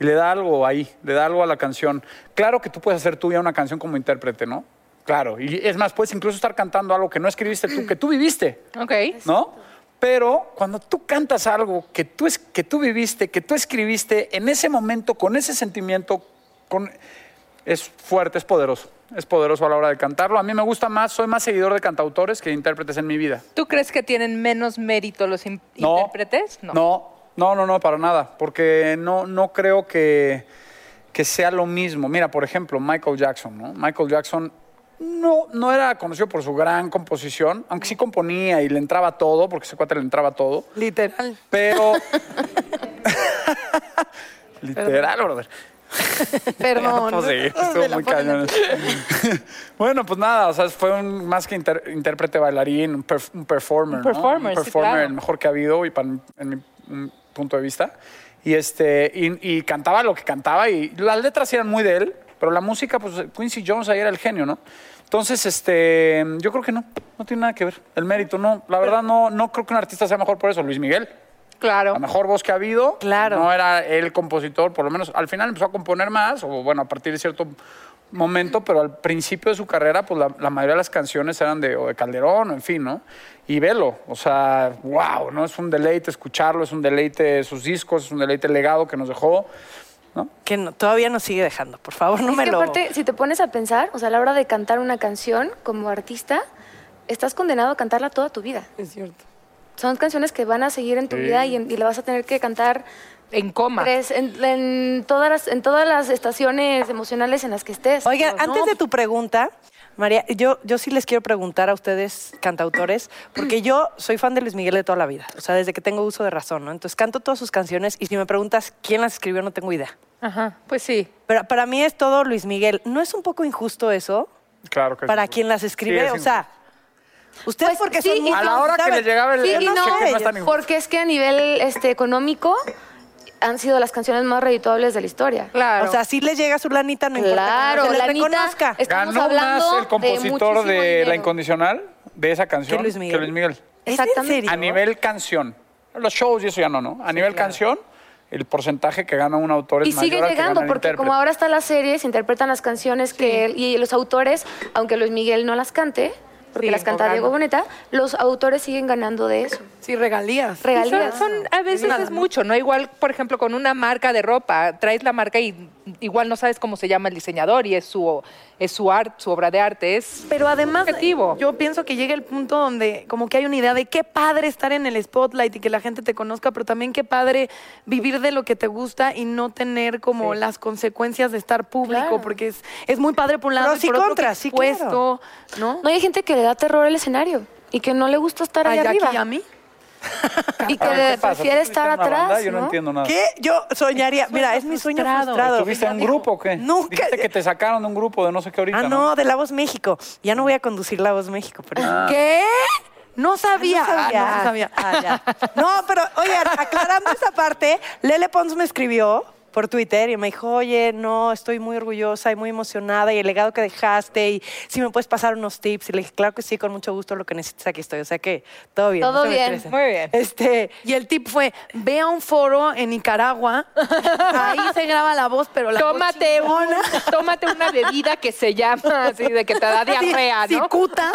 Y le da algo ahí, le da algo a la canción. Claro que tú puedes hacer tuya una canción como intérprete, ¿no? Claro. Y es más, puedes incluso estar cantando algo que no escribiste tú, que tú viviste, Ok. ¿no? Pero cuando tú cantas algo que tú, es, que tú viviste, que tú escribiste en ese momento, con ese sentimiento, con, es fuerte, es poderoso. Es poderoso a la hora de cantarlo. A mí me gusta más, soy más seguidor de cantautores que de intérpretes en mi vida. ¿Tú crees que tienen menos mérito los in- No. intérpretes? No, no, no, no, para nada. Porque no, no creo que, que sea lo mismo. Mira, por ejemplo, Michael Jackson, ¿no? Michael Jackson no, no era conocido por su gran composición, aunque sí componía y le entraba todo, porque ese cuate le entraba todo. Literal. Pero. Literal, brother. Perdón. No seguir, estuvo muy cañón. bueno, pues nada, o sea, fue un, más que inter- intérprete bailarín, un, perf- un performer. Un ¿no? performer, Un sí, performer, claro. el mejor que ha habido y para, en mi punto de vista. Y, este, y, y cantaba lo que cantaba y las letras eran muy de él, pero la música, pues Quincy Jones ahí era el genio, ¿no? Entonces, este, yo creo que no, no tiene nada que ver. El mérito, no. La verdad, no, no creo que un artista sea mejor por eso. Luis Miguel. Claro. La mejor voz que ha habido. Claro. No era el compositor, por lo menos al final empezó a componer más, o bueno, a partir de cierto momento, pero al principio de su carrera, pues la, la mayoría de las canciones eran de, o de Calderón, o en fin, ¿no? Y velo, o sea, wow, ¿no? Es un deleite escucharlo, es un deleite sus discos, es un deleite el legado que nos dejó, ¿no? Que no- todavía nos sigue dejando. Por favor, no es me que lo. aparte, si te pones a pensar, o sea, a la hora de cantar una canción como artista, estás condenado a cantarla toda tu vida. Es cierto. Son canciones que van a seguir en tu vida y, la vas a tener que cantar En coma. tres- en, en todas las, en todas las estaciones emocionales en las que estés. Oigan, ¿no? antes de tu pregunta, María, yo, yo sí les quiero preguntar a ustedes, cantautores, porque yo soy fan de Luis Miguel de toda la vida, o sea, desde que tengo uso de razón, ¿no? Entonces canto todas sus canciones y si me preguntas quién las escribió, no tengo idea. Ajá, pues sí. Pero para mí es todo Luis Miguel. ¿No es un poco injusto eso? Claro que Para sí. quien las escribe, Sí, es o sea, ustedes Pues porque sí, son muy A la hora que ¿saben? le llegaba el, Sí el y no, cheque porque es que a nivel este, económico han sido las canciones más redituables de la historia. Claro. O sea, si les llega su lanita, no importa Claro, que no se les reconozca. Ganó hablando más el compositor de. La Incondicional, de esa canción, Que Luis Miguel. Luis Miguel. ¿Es en Exactamente. serio? A nivel canción. Los shows y eso ya no, ¿no? A nivel canción, el porcentaje que gana un autor es Y sigue mayor al que llegando, el porque como ahora está la serie, se interpretan las canciones que él- y los autores, aunque Luis Miguel no las cante, porque Siguen las canta. Diego Boneta, los autores siguen ganando de eso. Sí, regalías. Regalías. Son, son- a veces es mucho, ¿no? Igual, por ejemplo, con una marca de ropa, traes la marca y igual no sabes cómo se llama el diseñador y es su, es su, art, su obra de arte. Es Pero además, Objetivo. yo pienso que llega el punto donde como que hay una idea de qué padre estar en el spotlight y que la gente te conozca, pero también qué padre vivir de lo que te gusta y no tener como las consecuencias de estar público, Claro. porque es, es muy padre por un lado y por otro contras, que sí, ¿no? No hay gente que le da terror el escenario. y que no le gusta estar ahí Ay, arriba. aquí a mí. Y que A ver, ¿qué pasa? ¿Tú prefiere estar una banda? atrás, Yo no, ¿no? entiendo nada. ¿Qué? Yo soñaría. Mira, es mi sueño frustrado. frustrado. ¿Estuviste en un grupo o qué? Nunca. Dijiste que te sacaron de un grupo de no sé qué ahorita, Ah, no, de La Voz México. Ya no voy a conducir La Voz México. Pero... ¿Qué? No sabía. No sabía. Ah, no sabía. Ah, ya. No, pero oye, aclarando esa parte, Lele Pons me escribió por Twitter y me dijo, oye, no, estoy muy orgullosa y muy emocionada y el legado que dejaste y si me puedes pasar unos tips. Y le dije, claro que sí, con mucho gusto, lo que necesites aquí estoy. O sea que todo bien. Todo no bien. Muy bien. Este, Y el tip fue, ve a un foro en Nicaragua, ahí se graba la voz, pero la Tómate, voz un- chingona. tómate una bebida que se llama así, de que te da diarrea, Sí, ¿no? cicuta.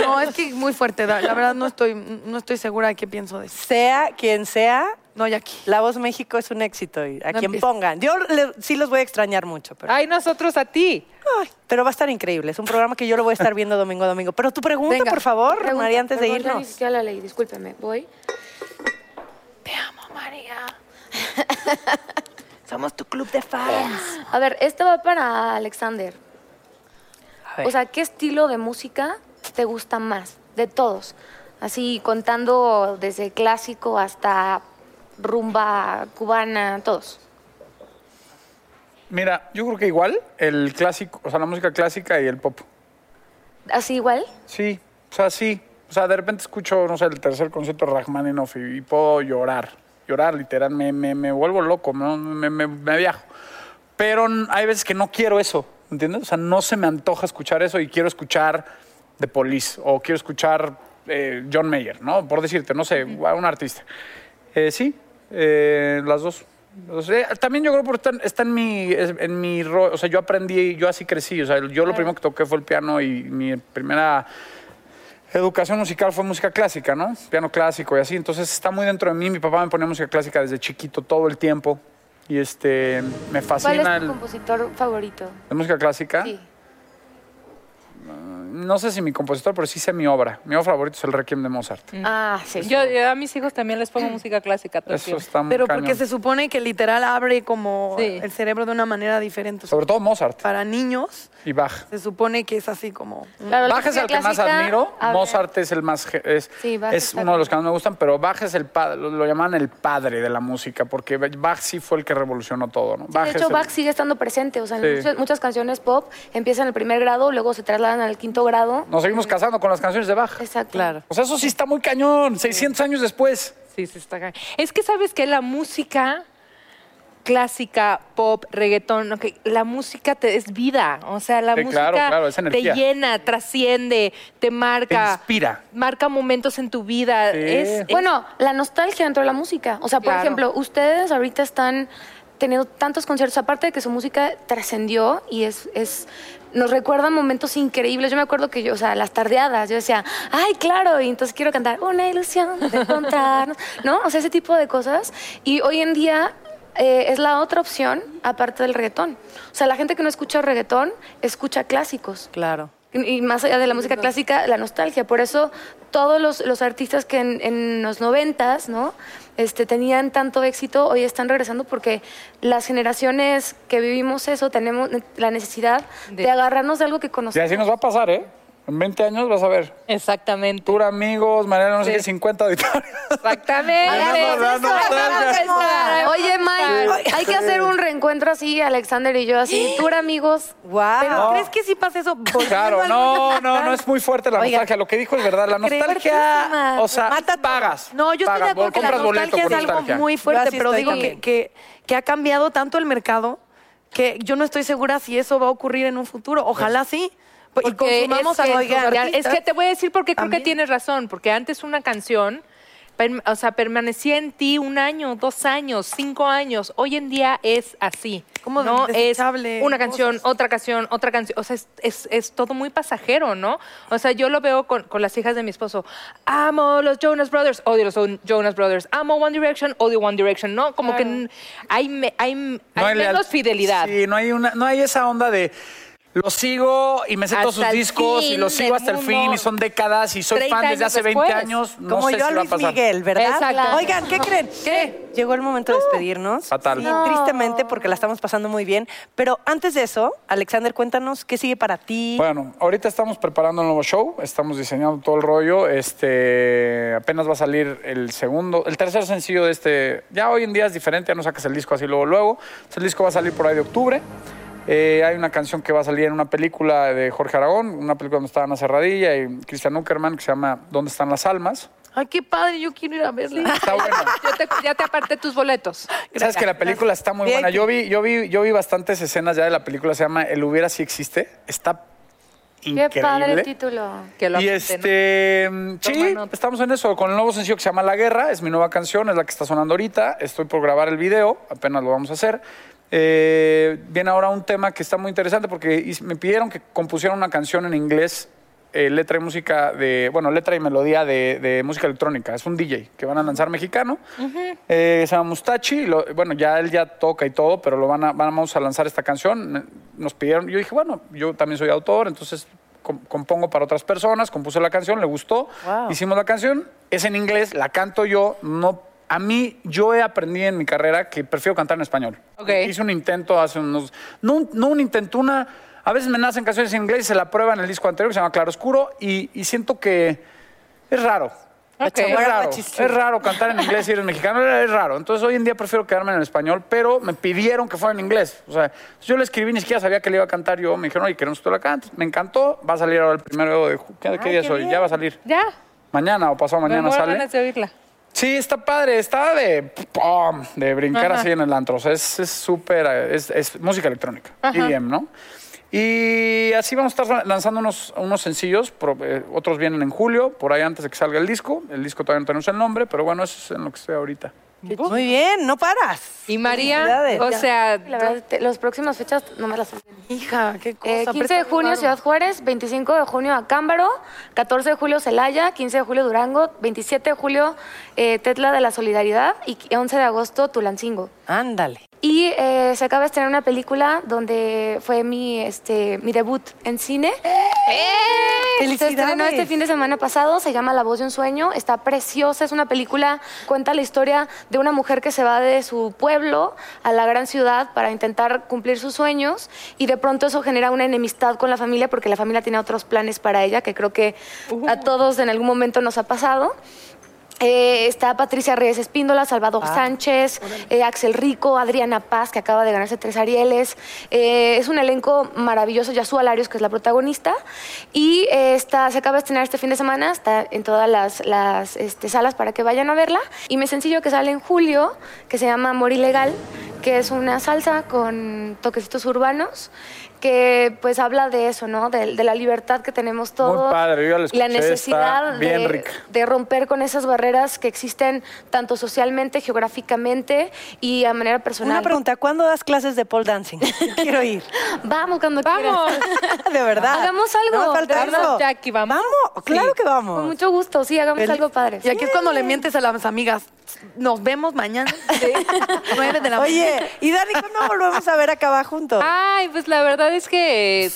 No, es que muy fuerte. La la verdad no estoy, no estoy segura de qué pienso de eso. sea quien sea, No, ya aquí. La Voz México es un éxito y a No quien empieces. pongan. Yo le- sí los voy a extrañar mucho, pero, Ay, nosotros a ti. ay, pero va a estar increíble. Es un programa que yo lo voy a estar viendo domingo a domingo. Pero tu pregunta, Venga, por favor, Pregunta, María, antes de perdón, ya ni irnos. siquiera la leí, discúlpeme. Voy. Te amo, María. Somos tu club de fans. A ver, esta va para Alexander. O sea, ¿qué estilo de música te gusta más? De todos. Así contando desde clásico hasta rumba cubana, todos. Mira, yo creo que igual el clásico, o sea, la música clásica y el pop. ¿Así igual? Sí, o sea, sí. O sea, de repente escucho, no sé, el tercer concierto de Rachmaninoff y, y puedo llorar. Llorar, literal, me, me, me vuelvo loco, ¿no? me, me, me viajo. Pero hay veces que no quiero eso, ¿entiendes? O sea, no se me antoja escuchar eso y quiero escuchar The Police o quiero escuchar eh, John Mayer, ¿no? Por decirte, no sé, a un artista. Eh, sí, eh, las dos. O sea, también yo creo que está, está en mi, en mi ro- o sea, yo aprendí, yo así crecí, o sea, yo lo primero que toqué fue el piano y mi primera educación musical fue música clásica, ¿no? Piano clásico y así, entonces está muy dentro de mí, mi papá me ponía música clásica desde chiquito todo el tiempo y este, me ¿Cuál fascina es tu el, compositor favorito? la música clásica. Sí. No sé si mi compositor, pero sí sé mi obra. Mi obra favorita es el Requiem de Mozart. Ah, sí. Yo, yo a mis hijos también les pongo música clásica todo Eso tiempo. está muy Pero cañón. porque se supone que literal abre como Sí. el cerebro de una manera diferente. Sobre todo Mozart para niños y Bach. se supone que es así como... Claro, la Bach es el que más admiro, Mozart es el más es, Sí, Bach es uno de los que más me gustan, pero Bach es el padre, lo, lo llaman el padre de la música, porque Bach sí fue el que revolucionó todo, ¿no? Sí, Bach de es hecho, el- Bach sigue estando presente. O sea, en muchas, muchas canciones pop empiezan en el primer grado, luego se trasladan al quinto grado. Nos seguimos casando con las canciones de Bach. Exacto. Claro. O sea, eso sí está muy cañón, 600 años después. Sí, sí, está cañón. Es que sabes que la música clásica, pop, reggaetón, ok, la música te, es vida. O sea, la Sí, música claro, claro, es te llena, trasciende, te marca. Te inspira. Marca momentos en tu vida. Sí. Es, es- Bueno, la nostalgia dentro de la música. O sea, por Claro. ejemplo, ustedes ahorita están teniendo tantos conciertos, aparte de que su música trascendió y es, es nos recuerdan momentos increíbles. Yo me acuerdo que yo, o sea, las tardeadas, yo decía, ay, claro, y entonces quiero cantar una ilusión de encontrarnos, ¿no? O sea, ese tipo de cosas. Y hoy en día eh, es la otra opción, aparte del reggaetón. O sea, la gente que no escucha reggaetón, escucha clásicos. Claro. Y y más allá de la música clásica, la nostalgia. Por eso todos los, los artistas que en, en los noventas, ¿no? Este, tenían tanto éxito, hoy están regresando porque las generaciones que vivimos eso tenemos la necesidad de, agarrarnos de algo que Y conocemos. así nos va a pasar, ¿eh? En 20 años vas a ver. Exactamente. Tour amigos, Mariana, no sé Sí. qué, 50 auditorios. Exactamente. Oye, Mike, hay que hacer un reencuentro así, Alexander y yo, así, tour amigos. ¡Wow! ¿Pero crees que sí pasa eso? Claro, no, no, no es muy fuerte la Oiga. nostalgia. Lo que dijo es verdad. La nostalgia, o sea, Mata pagas. No, yo estoy pagas, de acuerdo que la nostalgia es algo nostalgia. muy fuerte, pero estoy digo que, que, que ha cambiado tanto el mercado que yo no estoy segura si eso va a ocurrir en un futuro. Ojalá sí. Y Porque consumamos es a que, ya, es que te voy a decir porque creo que tienes razón, porque antes una canción, o sea, permanecía en ti un año, dos años, cinco años. Hoy en día es así. Como no es una canción, cosas. otra canción, otra canción. O sea, es, es- es todo muy pasajero, ¿no? O sea, yo lo veo con, con las hijas de mi esposo. Amo los Jonas Brothers, odio los Jonas Brothers. Amo One Direction, odio One Direction, ¿no? Como que hay, hay, hay No hay menos leal- fidelidad. Sí, no hay, una, no hay esa onda de Los sigo y me sé todos sus discos y los sigo hasta el fin y son décadas y soy 30 fan desde hace 20 después. años. No Como sé yo a si va a Luis pasar. Miguel, ¿verdad? Exacto. Oigan, ¿qué creen? ¿Qué? Llegó el momento de despedirnos. Fatal. Sí, No. tristemente, porque la estamos pasando muy bien. Pero antes de eso, Alexander, cuéntanos qué sigue para ti. Bueno, ahorita estamos preparando un nuevo show, estamos diseñando todo el rollo. Este, apenas va a salir el segundo, el tercer sencillo de este. Ya hoy en día es diferente, ya no sacas el disco así luego luego. Entonces, el disco va a salir por ahí de octubre. Eh, hay una canción que va a salir en una película de Jorge Aragón, una película donde está Ana Serradilla y Cristian Uckerman que se llama ¿Dónde están las almas? Ay, qué padre, yo quiero ir a verla. Está buena. Yo te- ya te aparté tus boletos. Sabes que la película está muy Bien. buena. Yo vi, yo vi, yo vi bastantes escenas ya de la película. Se llama El hubiera si existe. Está Qué increíble. padre título. Que lo y este, mm, sí, estamos en eso con el nuevo sencillo que se llama La Guerra. Es mi nueva canción, es la que está sonando ahorita. Estoy por grabar el video, apenas lo vamos a hacer. Eh, viene ahora un tema que está muy interesante porque me pidieron que compusiera una canción en inglés, eh, letra y música de, bueno, letra y melodía de, de música electrónica. Es un DJ que van a lanzar mexicano. Eh, se llama Mustachi. lo- bueno, ya él ya toca y todo, pero lo van a, vamos a lanzar esta canción. Nos pidieron, yo dije, bueno, yo también soy autor, entonces com- compongo para otras personas, compuse la canción, le gustó, Wow. hicimos la canción, es en inglés, la canto yo, no... A mí, yo he aprendido en mi carrera que prefiero cantar en español. Ok. Hice un intento hace unos... No, un- no un intento, una... A veces me nacen canciones en inglés y se la prueba en el disco anterior que se llama Claro Oscuro y, y siento que es raro. Es raro, es raro cantar en inglés si eres mexicano, es raro. Entonces hoy en día prefiero quedarme en el español, pero me pidieron que fuera en inglés. O sea, yo le escribí, ni siquiera sabía que le iba a cantar yo. Me dijeron, oye, queremos que tú la cantes. Me encantó, va a salir ahora el primero de... ¿Qué, día es hoy? Ya va a salir. Ya. Mañana o pasado Me mañana muero sale. ganas de oírla. Sí, está padre, está de pum, de brincar Ajá. así en el antro. O sea, es es súper, es, es música electrónica, Ajá. EDM, ¿no? Y así vamos a estar lanzando unos, unos sencillos, pro- eh, otros vienen en julio, por ahí antes de que salga el disco. El disco todavía no tenemos el nombre, pero bueno, eso es en lo que estoy ahorita. Muy bien, no paras. Y María, o sea, La verdad, te- las próximas fechas no me las olvido. Hija, qué cosa. Eh, 15 de junio. Ciudad Juárez, 25 de junio Acámbaro, 14 de julio Celaya, 15 de julio Durango, 27 de julio eh, Tetla de la Solidaridad y 11 de agosto Tulancingo. Ándale. Y eh, se acaba de estrenar una película donde fue mi, este, mi debut en cine. Se estrenó este fin de semana pasado, se llama La voz de un sueño, está preciosa, es una película, cuenta la historia de una mujer que se va de su pueblo a la gran ciudad para intentar cumplir sus sueños y de pronto eso genera una enemistad con la familia porque la familia tiene otros planes para ella, que creo que a todos en algún momento nos ha pasado. Eh, está Patricia Reyes Espíndola, Salvador Sánchez, eh, Axel Rico, Adriana Paz, que acaba de ganarse tres Arieles. Eh, es un elenco maravilloso, Yasu Alarios, que es la protagonista. Y eh, está, se acaba de estrenar este fin de semana, está en todas las, las, este, salas para que vayan a verla. Y me sencillo que sale en julio, que se llama Amor Ilegal, que es una salsa con toquecitos urbanos que pues habla de eso, ¿no? De, de la libertad que tenemos todos. padre, yo la y la escuché, necesidad está bien de, rica. de romper con esas barreras que existen tanto socialmente, geográficamente y a manera personal. Una pregunta, ¿cuándo das clases de pole dancing? Quiero ir. Vamos cuando Vamos. quieras. De verdad. Hagamos algo, No falta de verdad. Jackie, ¿vamos? Vamos, claro que vamos. Con mucho gusto, sí, hagamos Feliz- algo padre. Y aquí es cuando le mientes a las amigas. Nos vemos mañana. Sí. Nueve de la Oye, y Dani, ¿cuándo volvemos a ver acá abajo juntos? Ay, pues la verdad es que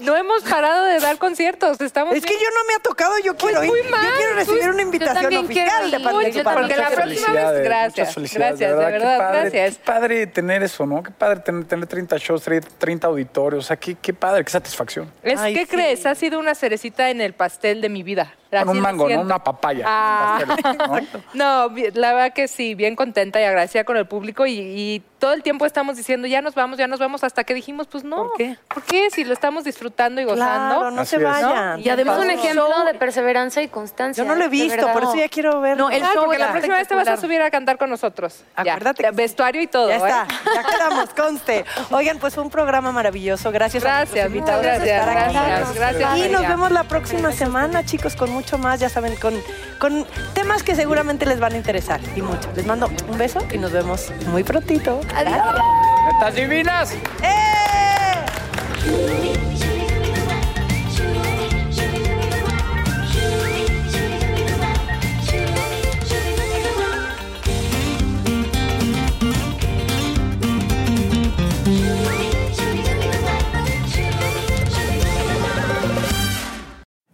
no hemos parado de dar conciertos. Estamos es que yo no me ha tocado, yo quiero ir. mal, yo quiero recibir pues, una invitación oficial quiero de de también Porque la próxima vez, gracias, muchas felicidades, gracias, de qué verdad, padre, gracias. Qué padre tener eso, ¿no? Qué padre tener, tener 30 shows, 30 auditorios. O sea, qué, qué padre, qué satisfacción. Es, Ay, ¿Qué sí. crees? Ha sido una cerecita en el pastel de mi vida. Con Así un mango, no una papaya. Ah. un pastel, ¿no? No, la verdad que sí, bien contenta y agradecida con el público y, y todo el tiempo estamos diciendo ya nos vamos, ya nos vamos, hasta que dijimos pues no. ¿Por qué? ¿Por qué? Si lo estamos disfrutando y gozando. Claro, no Así se es. vayan. Y además Es un ejemplo show- de perseverancia y constancia. Yo no lo he visto, por eso ya quiero verlo. No, el Ah, show porque la próxima vez te vas a subir a cantar con nosotros. Acuérdate Vestuario y todo. Ya ¿eh? está, ya quedamos, conste. Oigan, pues fue un programa maravilloso. Gracias, a Gracias, nuestros invitados por gracias, estar aquí. gracias, gracias, Y nos vemos la próxima semana, chicos, con mucho más, ya saben, con, con temas que seguramente les van a interesar y mucho. Les mando un beso y nos vemos muy prontito. Adiós. ¡Estas divinas! ¡Eh!